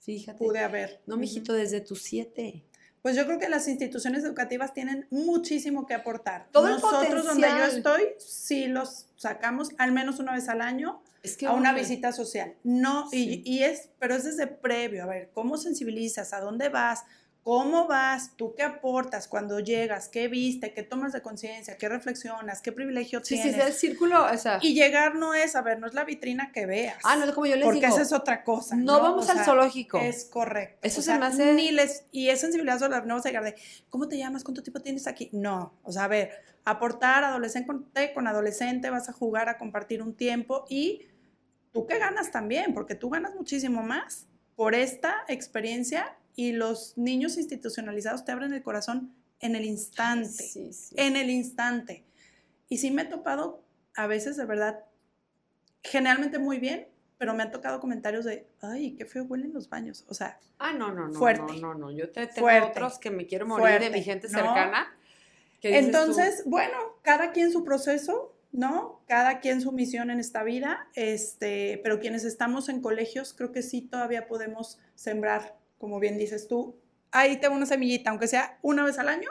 fíjate. Pude haber. No, mijito, desde tus siete. Pues yo creo que las instituciones educativas tienen muchísimo que aportar. Todo el Nosotros donde yo estoy, sí los sacamos al menos una vez al año Es que a una visita social. No, Sí. y, y es, pero es desde previo, a ver, ¿cómo sensibilizas? ¿A dónde vas? ¿Cómo vas? ¿Tú qué aportas cuando llegas? ¿Qué viste? ¿Qué tomas de conciencia? ¿Qué reflexionas? ¿Qué privilegio Sí, sí, tienes? es el círculo, o sea. Y llegar no es, a ver, no es la vitrina que veas. ah, no, como yo les porque digo. esa es otra cosa. no, vamos O al sea, zoológico. Es correcto. Eso O se sea, me hace- Ni les, y es sensibilidad sobre no vas a llegar de, ¿cómo te llamas? ¿Cuánto tiempo tienes aquí? No. O sea, a ver, aportar adolescente con, con adolescente, vas a jugar, a compartir un tiempo y tú que ganas también, porque tú ganas muchísimo más por esta experiencia y los niños institucionalizados te abren el corazón en el instante Sí, sí. en el instante. Y sí me he topado a veces, de verdad, generalmente muy bien, pero me han tocado comentarios de, ay, qué feo huelen los baños. O sea, Ah, no, no, no. Fuerte. No, no, no. Yo te tengo Fuerte. otros que me quiero morir de Fuerte, mi gente ¿no? cercana. que dices tú, entonces, bueno, cada quien su proceso, ¿no? Cada quien su misión en esta vida, este, pero quienes estamos en colegios, creo que sí todavía podemos sembrar, como bien dices tú, ahí tengo una semillita, aunque sea una vez al año.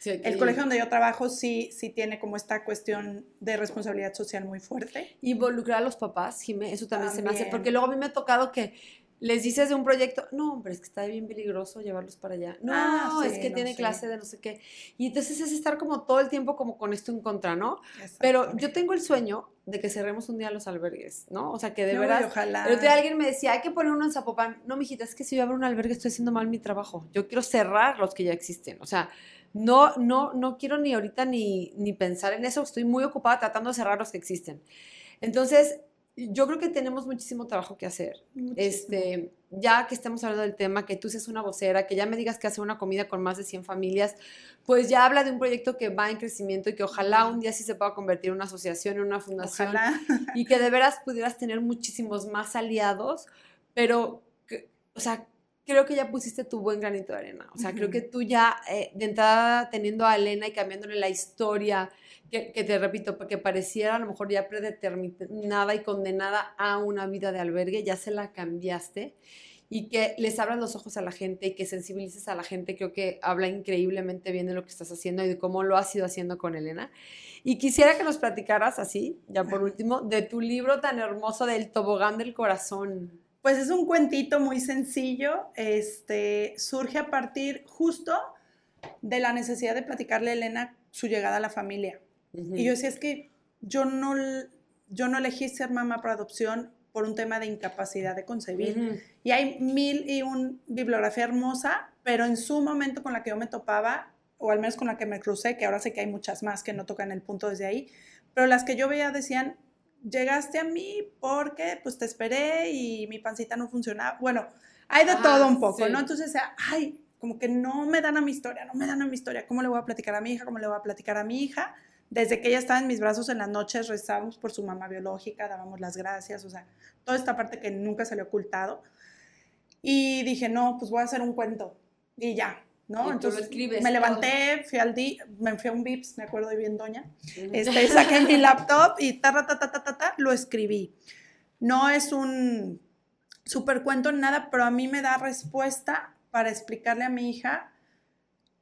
sí, El colegio donde yo trabajo sí, sí tiene como esta cuestión de responsabilidad social muy fuerte. Involucrar a los papás, Jimé, eso también, se me hace. Porque luego a mí me ha tocado que les dices de un proyecto, no, hombre, es que está bien peligroso llevarlos para allá. No, Ah, sí, es que no, tiene clase de no sé qué. Y entonces es estar como todo el tiempo como con esto en contra, ¿no? Pero yo tengo el sueño de que cerremos un día los albergues, ¿no? O sea, que de No, verdad ojalá. El otro día alguien me decía, hay que poner uno en Zapopan. No, mijita, es que si yo abro un albergue estoy haciendo mal mi trabajo. Yo quiero cerrar los que ya existen. O sea, no, no, no quiero ni ahorita ni, ni pensar en eso. Estoy muy ocupada tratando de cerrar los que existen. Entonces, yo creo que tenemos muchísimo trabajo que hacer. Muchísimo. Este, ya que estemos hablando del tema, que tú seas una vocera, que ya me digas que hace una comida con más de 100 familias, pues ya habla de un proyecto que va en crecimiento y que ojalá un día sí se pueda convertir en una asociación, en una fundación Ojalá. y que de veras pudieras tener muchísimos más aliados, pero, que- o sea, creo que ya pusiste tu buen granito de arena. O sea, creo Ujú. que tú ya, eh, de entrada, teniendo a Elena y cambiándole la historia, que, que te repito, que pareciera a lo mejor ya predeterminada y condenada a una vida de albergue, ya se la cambiaste. Y que les abras los ojos a la gente y que sensibilices a la gente, creo que habla increíblemente bien de lo que estás haciendo y de cómo lo has ido haciendo con Elena. Y quisiera que nos platicaras así, ya por último, de tu libro tan hermoso del tobogán del corazón. Pues es un cuentito muy sencillo, este, surge a partir justo de la necesidad de platicarle a Elena su llegada a la familia. Y yo decía, es que yo no, yo no elegí ser mamá por adopción por un tema de incapacidad de concebir. Ujú. Y hay mil y un bibliografía hermosa, pero en su momento con la que yo me topaba, o al menos con la que me crucé, que ahora sé que hay muchas más que no tocan el punto desde ahí, pero las que yo veía decían, llegaste a mí porque pues te esperé y mi pancita no funcionaba. Bueno, hay de Ah, todo un poco, sí. ¿no? Entonces, ay, como que no me dan a mi historia, no me dan a mi historia. ¿Cómo le voy a platicar a mi hija? ¿Cómo le voy a platicar a mi hija? Desde que ella estaba en mis brazos en las noches, rezábamos por su mamá biológica, dábamos las gracias, o sea, toda esta parte que nunca se le ha ocultado. Y dije, no, pues voy a hacer un cuento. Y ya, ¿no? Y tú lo Entonces escribes me levanté, fui al di, me fui a un Vips, me acuerdo bien, doña. Este, saqué mi laptop y ta, ta, ta, ta, ta, ta, ta, lo escribí. No es un super cuento en nada, pero a mí me da respuesta para explicarle a mi hija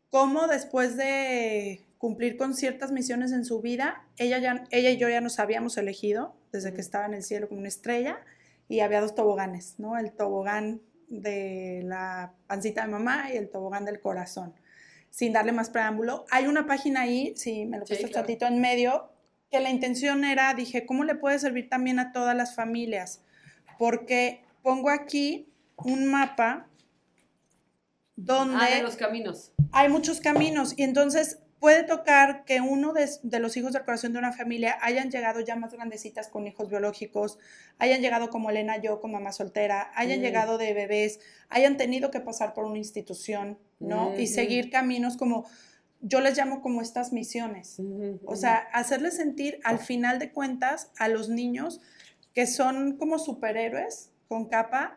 cómo después de cumplir con ciertas misiones en su vida, ella, ya, ella y yo ya nos habíamos elegido desde que estaba en el cielo como una estrella y había dos toboganes, ¿no? El tobogán de la pancita de mamá y el tobogán del corazón. Sin darle más preámbulo, hay una página ahí, si me lo Sí, prestas claro. tantito en medio, que la intención era, dije, ¿cómo le puede servir también a todas las familias? Porque pongo aquí un mapa donde Ah, de los caminos. hay muchos caminos y entonces puede tocar que uno de, de los hijos del corazón de una familia hayan llegado ya más grandecitas con hijos biológicos, hayan llegado como Elena yo con mamá soltera, hayan Mm. llegado de bebés, hayan tenido que pasar por una institución, ¿no? Y seguir caminos como, yo les llamo como estas misiones. O sea, hacerles sentir al final de cuentas a los niños que son como superhéroes con capa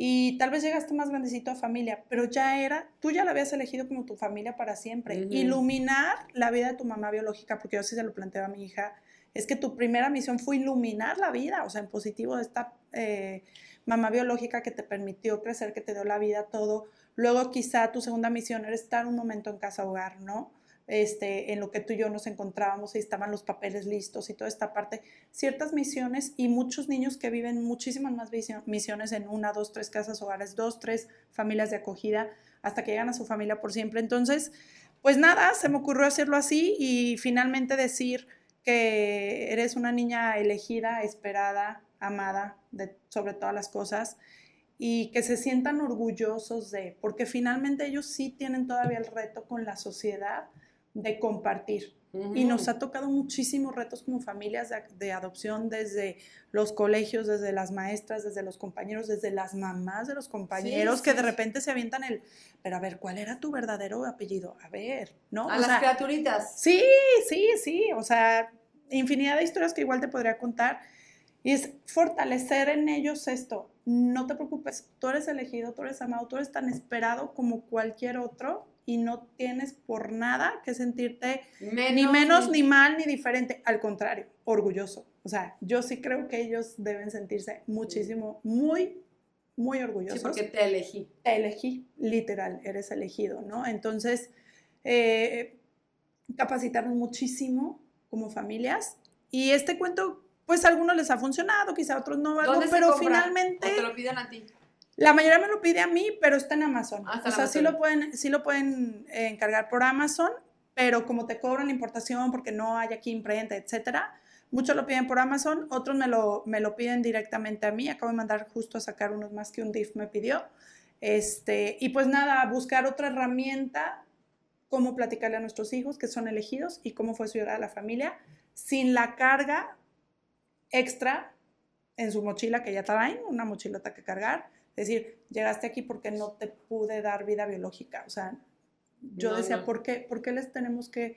y tal vez llegaste más grandecito a familia, pero ya era, tú ya la habías elegido como tu familia para siempre. Iluminar la vida de tu mamá biológica, porque yo sí se lo planteo a mi hija, es que tu primera misión fue iluminar la vida, o sea, en positivo de esta eh, mamá biológica que te permitió crecer, que te dio la vida, todo. Luego quizá tu segunda misión era estar un momento en casa hogar, ¿no? Este, en lo que tú y yo nos encontrábamos y estaban los papeles listos y toda esta parte, ciertas misiones y muchos niños que viven muchísimas más misiones en una, dos, tres casas hogares, dos, tres familias de acogida, hasta que llegan a su familia por siempre. Entonces, pues nada, se me ocurrió hacerlo así y finalmente decir que eres una niña elegida, esperada, amada de, sobre todas las cosas y que se sientan orgullosos de, porque finalmente ellos sí tienen todavía el reto con la sociedad de compartir. Y nos ha tocado muchísimos retos como familias de, de, adopción desde los colegios, desde las maestras, desde los compañeros, desde las mamás de los compañeros Sí, que sí. de repente se avientan el, pero a ver, ¿cuál era tu verdadero apellido? A ver, ¿no? A O las sea, criaturitas. Sí, sí, sí, o sea, infinidad de historias que igual te podría contar. Y es fortalecer en ellos esto. No te preocupes, tú eres elegido, tú eres amado, tú eres tan esperado como cualquier otro y no tienes por nada que sentirte ni menos, ni mal, ni diferente. Al contrario, orgulloso. O sea, yo sí creo que ellos deben sentirse muchísimo, muy, muy orgullosos Sí, porque te elegí. te elegí, literal, eres elegido, ¿no? Entonces, eh, capacitarnos muchísimo como familias. Y este cuento, pues a algunos les ha funcionado, quizá a otros no, algo, ¿Dónde se pero compra? finalmente ¿O te lo piden a ti? La mayoría me lo pide a mí, pero está en Amazon. Ah, está o sea, sí Amazon. lo pueden, sí lo pueden eh, encargar por Amazon, pero como te cobran la importación porque no hay aquí imprenta, etcétera, muchos lo piden por Amazon, otros me lo, me lo piden directamente a mí. Acabo de mandar justo a sacar unos más que un DIF me pidió. Este, y pues nada, buscar otra herramienta, cómo platicarle a nuestros hijos que son elegidos y cómo fue su llegada a la familia, sin la carga extra en su mochila que ya traen, una mochilota que cargar. Es decir, llegaste aquí porque no te pude dar vida biológica. O sea, yo No, decía, no. ¿por, qué, ¿por qué les tenemos que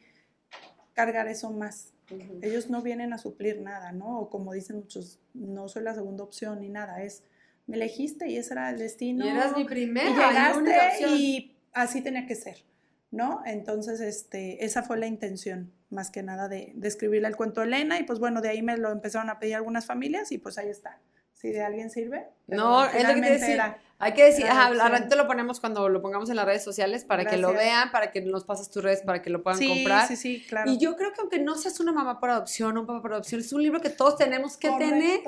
cargar eso más? Ellos no vienen a suplir nada, ¿no? O como dicen muchos, no soy la segunda opción ni nada, es, me elegiste y ese era el destino. Y eras mi primera y llegaste y así tenía que ser, ¿no? Entonces, este, esa fue la intención, más que nada, de, de escribirle el cuento a Elena y pues bueno, de ahí me lo empezaron a pedir algunas familias y pues ahí está. Si de alguien sirve. No, es lo que te decía. era- Hay que decir, ajá, al ratito lo ponemos cuando lo pongamos en las redes sociales para que lo vean, para que nos pases tus redes, para que lo puedan Sí, comprar. sí, sí, claro. Y yo creo que aunque no seas una mamá por adopción o un papá por adopción, es un libro que todos tenemos que tener.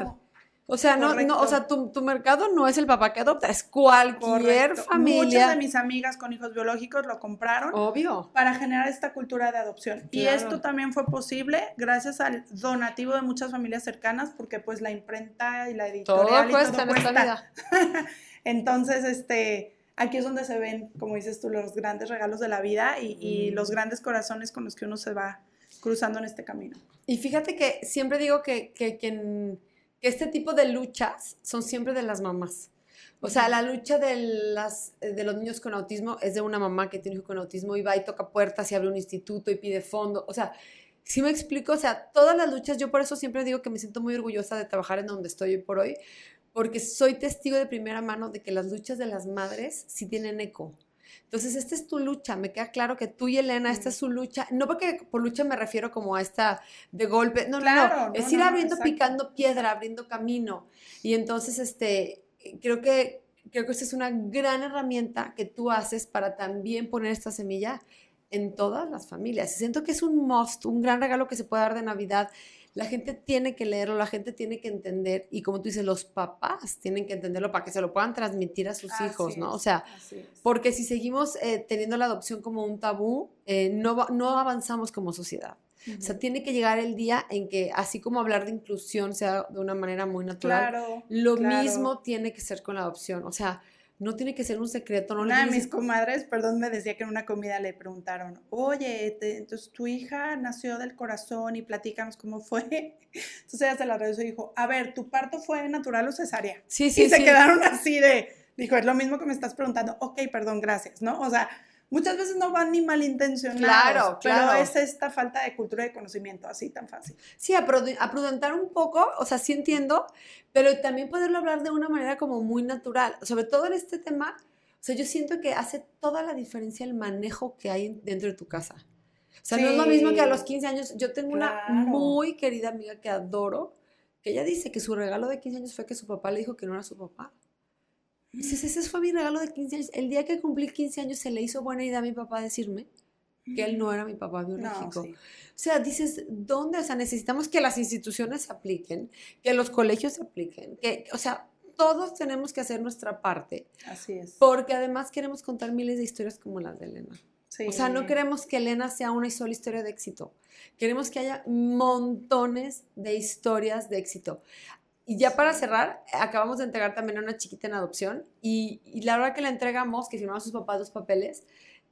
O sea, no, no, o sea, tu, tu mercado no es el papá que adopta, es cualquier Correcto. Muchas familia. de mis amigas con hijos biológicos lo compraron Obvio. para generar esta cultura de adopción. Y esto también fue posible gracias al donativo de muchas familias cercanas, porque pues la imprenta y la Todo editorial y cuesta todo en esta cuesta. vida. Entonces, este, aquí es donde se ven, como dices tú, los grandes regalos de la vida y, y Mm. los grandes corazones con los que uno se va cruzando en este camino. Y fíjate que siempre digo que, que, que en- que este tipo de luchas son siempre de las mamás. O sea, la lucha de, las, de los niños con autismo es de una mamá que tiene un hijo con autismo y va y toca puertas y abre un instituto y pide fondo. O sea, si me explico, o sea, todas las luchas, yo por eso siempre digo que me siento muy orgullosa de trabajar en donde estoy hoy por hoy, porque soy testigo de primera mano de que las luchas de las madres sí tienen eco. Entonces, esta es tu lucha. Me queda claro que tú y Elena, esta es su lucha. No porque por lucha me refiero como a esta de golpe. No, no, Claro, no. no, Es ir no, abriendo, exacto. picando piedra, abriendo camino. Y entonces, este, creo que, creo que esta es una gran herramienta que tú haces para también poner esta semilla en todas las familias. Y siento que es un must, un gran regalo que se puede dar de Navidad. La gente tiene que leerlo, la gente tiene que entender, y como tú dices, los papás tienen que entenderlo para que se lo puedan transmitir a sus Así hijos, ¿no? O sea, es. porque si seguimos eh, teniendo la adopción como un tabú, eh, no, no avanzamos como sociedad. O sea, tiene que llegar el día en que, así como hablar de inclusión sea de una manera muy natural, Claro. lo claro. mismo tiene que ser con la adopción. O sea, no tiene que ser un secreto. No Una de mis comadres, perdón, me decía que en una comida le preguntaron, oye, te- entonces tu hija nació del corazón y platícanos cómo fue. Entonces ella se la regresó y dijo, a ver, ¿tu parto fue natural o cesárea? Sí, sí, y se quedaron así de, dijo, es lo mismo que me estás preguntando, ok, perdón, gracias, ¿no? O sea, muchas veces no van ni malintencionados, Claro, claro. pero es esta falta de cultura de conocimiento, así tan fácil. Sí, a, prude- a prudentar un poco, o sea, sí entiendo, pero también poderlo hablar de una manera como muy natural, sobre todo en este tema. O sea, yo siento que hace toda la diferencia el manejo que hay en- dentro de tu casa. O sea, no es lo mismo que a los Sí. 15 años. Yo tengo una Claro. muy querida amiga que adoro, que ella dice que su regalo de 15 años fue que su papá le dijo que no era su papá. Dices, ese fue mi regalo de 15 años. El día que cumplí 15 años se le hizo buena idea a mi papá decirme que él no era mi papá No, biológico. sí. O sea, dices, ¿dónde? O sea, necesitamos que las instituciones se apliquen, que los colegios se apliquen, que, o sea, todos tenemos que hacer nuestra parte, Así es. porque además queremos contar miles de historias como las de Elena. Sí. O sea, no queremos que Elena sea una sola historia de éxito. Queremos que haya montones de historias de éxito. Y ya para cerrar, acabamos de entregar también a una chiquita en adopción y, y la hora que la entregamos, que firmaron sus papás los papeles,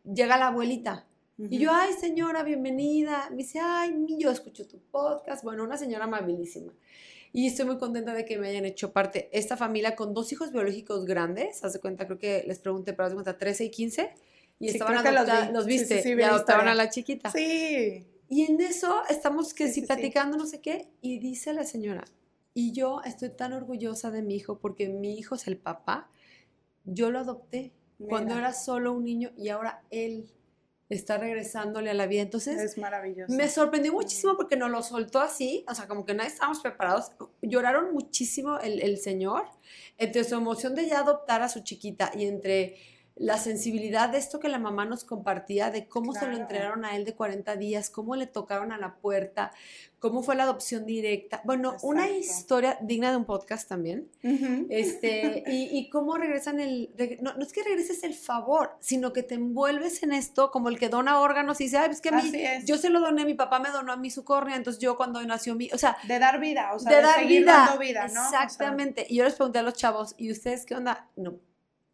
llega la abuelita y yo, ay, señora, bienvenida. Me dice, ay, yo escucho tu podcast. Bueno, una señora amabilísima. Y estoy muy contenta de que me hayan hecho parte esta familia con dos hijos biológicos grandes. Haz de cuenta, creo que les pregunté, pero haz de cuenta, 13 y 15. Y Sí, estaban que los los, Sí, sí, viste, sí, vi y adoptaron a la chiquita. Sí. Y en eso estamos que Sí, si sí, sí. platicando no sé qué, y dice la señora, y yo estoy tan orgullosa de mi hijo porque mi hijo es el papá. Yo lo adopté cuando era solo un niño y ahora él está regresándole a la vida. Entonces, Es maravilloso. me sorprendió muchísimo porque nos lo soltó así, o sea, como que nadie estábamos preparados. Lloraron muchísimo el, el señor entre su emoción de ya adoptar a su chiquita y entre la sensibilidad de esto que la mamá nos compartía, de cómo se lo entregaron a él de 40 días, cómo le tocaron a la puerta, cómo fue la adopción directa. Bueno, una historia digna de un podcast también. Este, y, y cómo regresan el... No, no es que regreses el favor, sino que te envuelves en esto como el que dona órganos y dice, ay, es que a mí, es. yo se lo doné, mi papá me donó a mí su córnea, entonces yo cuando nació mi... O sea, de dar vida, o sea, de dar seguir vida. dando vida, ¿no? O sea, Exactamente. Y yo les pregunté a los chavos, ¿y ustedes qué onda? No,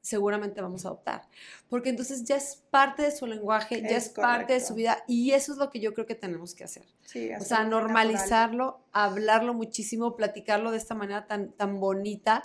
seguramente vamos a adoptar. Porque entonces ya es parte de su lenguaje, ya Es parte de su vida y eso es lo que yo creo que tenemos que hacer. sí, O sea, natural. normalizarlo, hablarlo muchísimo, platicarlo de esta manera tan, tan bonita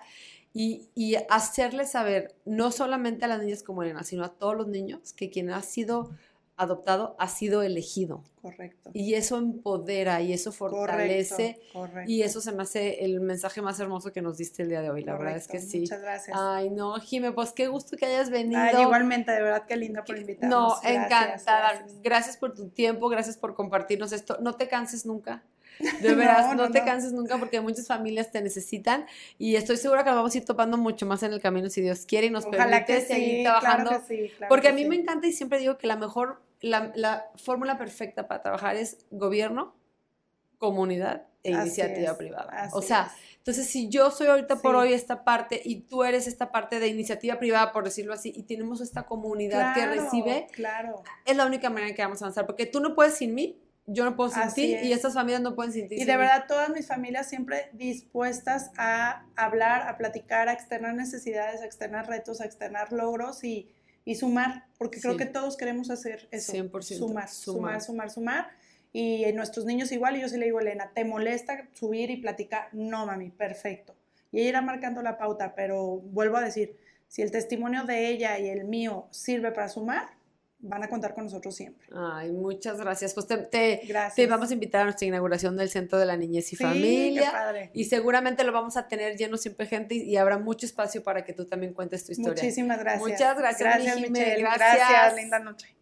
y, y hacerle saber, no solamente a las niñas como Elena, sino a todos los niños, que quien ha sido adoptado ha sido elegido. Correcto. Y eso empodera y eso fortalece. Correcto, correcto. Y eso se me hace el mensaje más hermoso que nos diste el día de hoy. La verdad es que sí. Muchas gracias. Ay, no, Jime, pues qué gusto que hayas venido. Ay, igualmente, de verdad, qué linda por invitarnos. No, Gracias, encantada. gracias. Gracias. por tu tiempo, gracias por compartirnos esto. No te canses nunca. De veras, no, no, te no. canses nunca porque muchas familias te necesitan y estoy segura que nos vamos a ir topando mucho más en el camino si Dios quiere y nos Ojalá permite que seguir sí, trabajando. claro que sí, claro porque que a mí sí. me encanta y siempre digo que la mejor, la, la fórmula perfecta para trabajar es gobierno, comunidad e Así iniciativa es, privada. O sea, es. entonces, si yo soy ahorita por hoy esta parte y tú eres esta parte de iniciativa privada, por decirlo así, y tenemos esta comunidad que recibe, Claro. es la única manera en que vamos a avanzar, porque tú no puedes sin mí yo no puedo es. y estas familias no pueden sin ti. Y de verdad todas mis familias siempre dispuestas a hablar, a platicar, a externar necesidades, a externar retos, a externar logros y, y sumar, porque creo que todos queremos hacer eso. 100%, Sumar, sumar. sumar, sumar, sumar. Y en nuestros niños igual, y yo sí le digo, Elena, ¿te molesta subir y platicar? No, mami, perfecto. Y ella irá marcando la pauta, pero vuelvo a decir, si el testimonio de ella y el mío sirve para sumar, van a contar con nosotros siempre. Ay, muchas gracias. Pues te, te- Gracias. te vamos a invitar a nuestra inauguración del Centro de la Niñez y Sí, Familia. qué padre. Y seguramente lo vamos a tener lleno siempre gente y, y habrá mucho espacio para que tú también cuentes tu historia. Muchísimas gracias. Muchas gracias, Gracias, Michelle. gracias. Gracias, linda noche.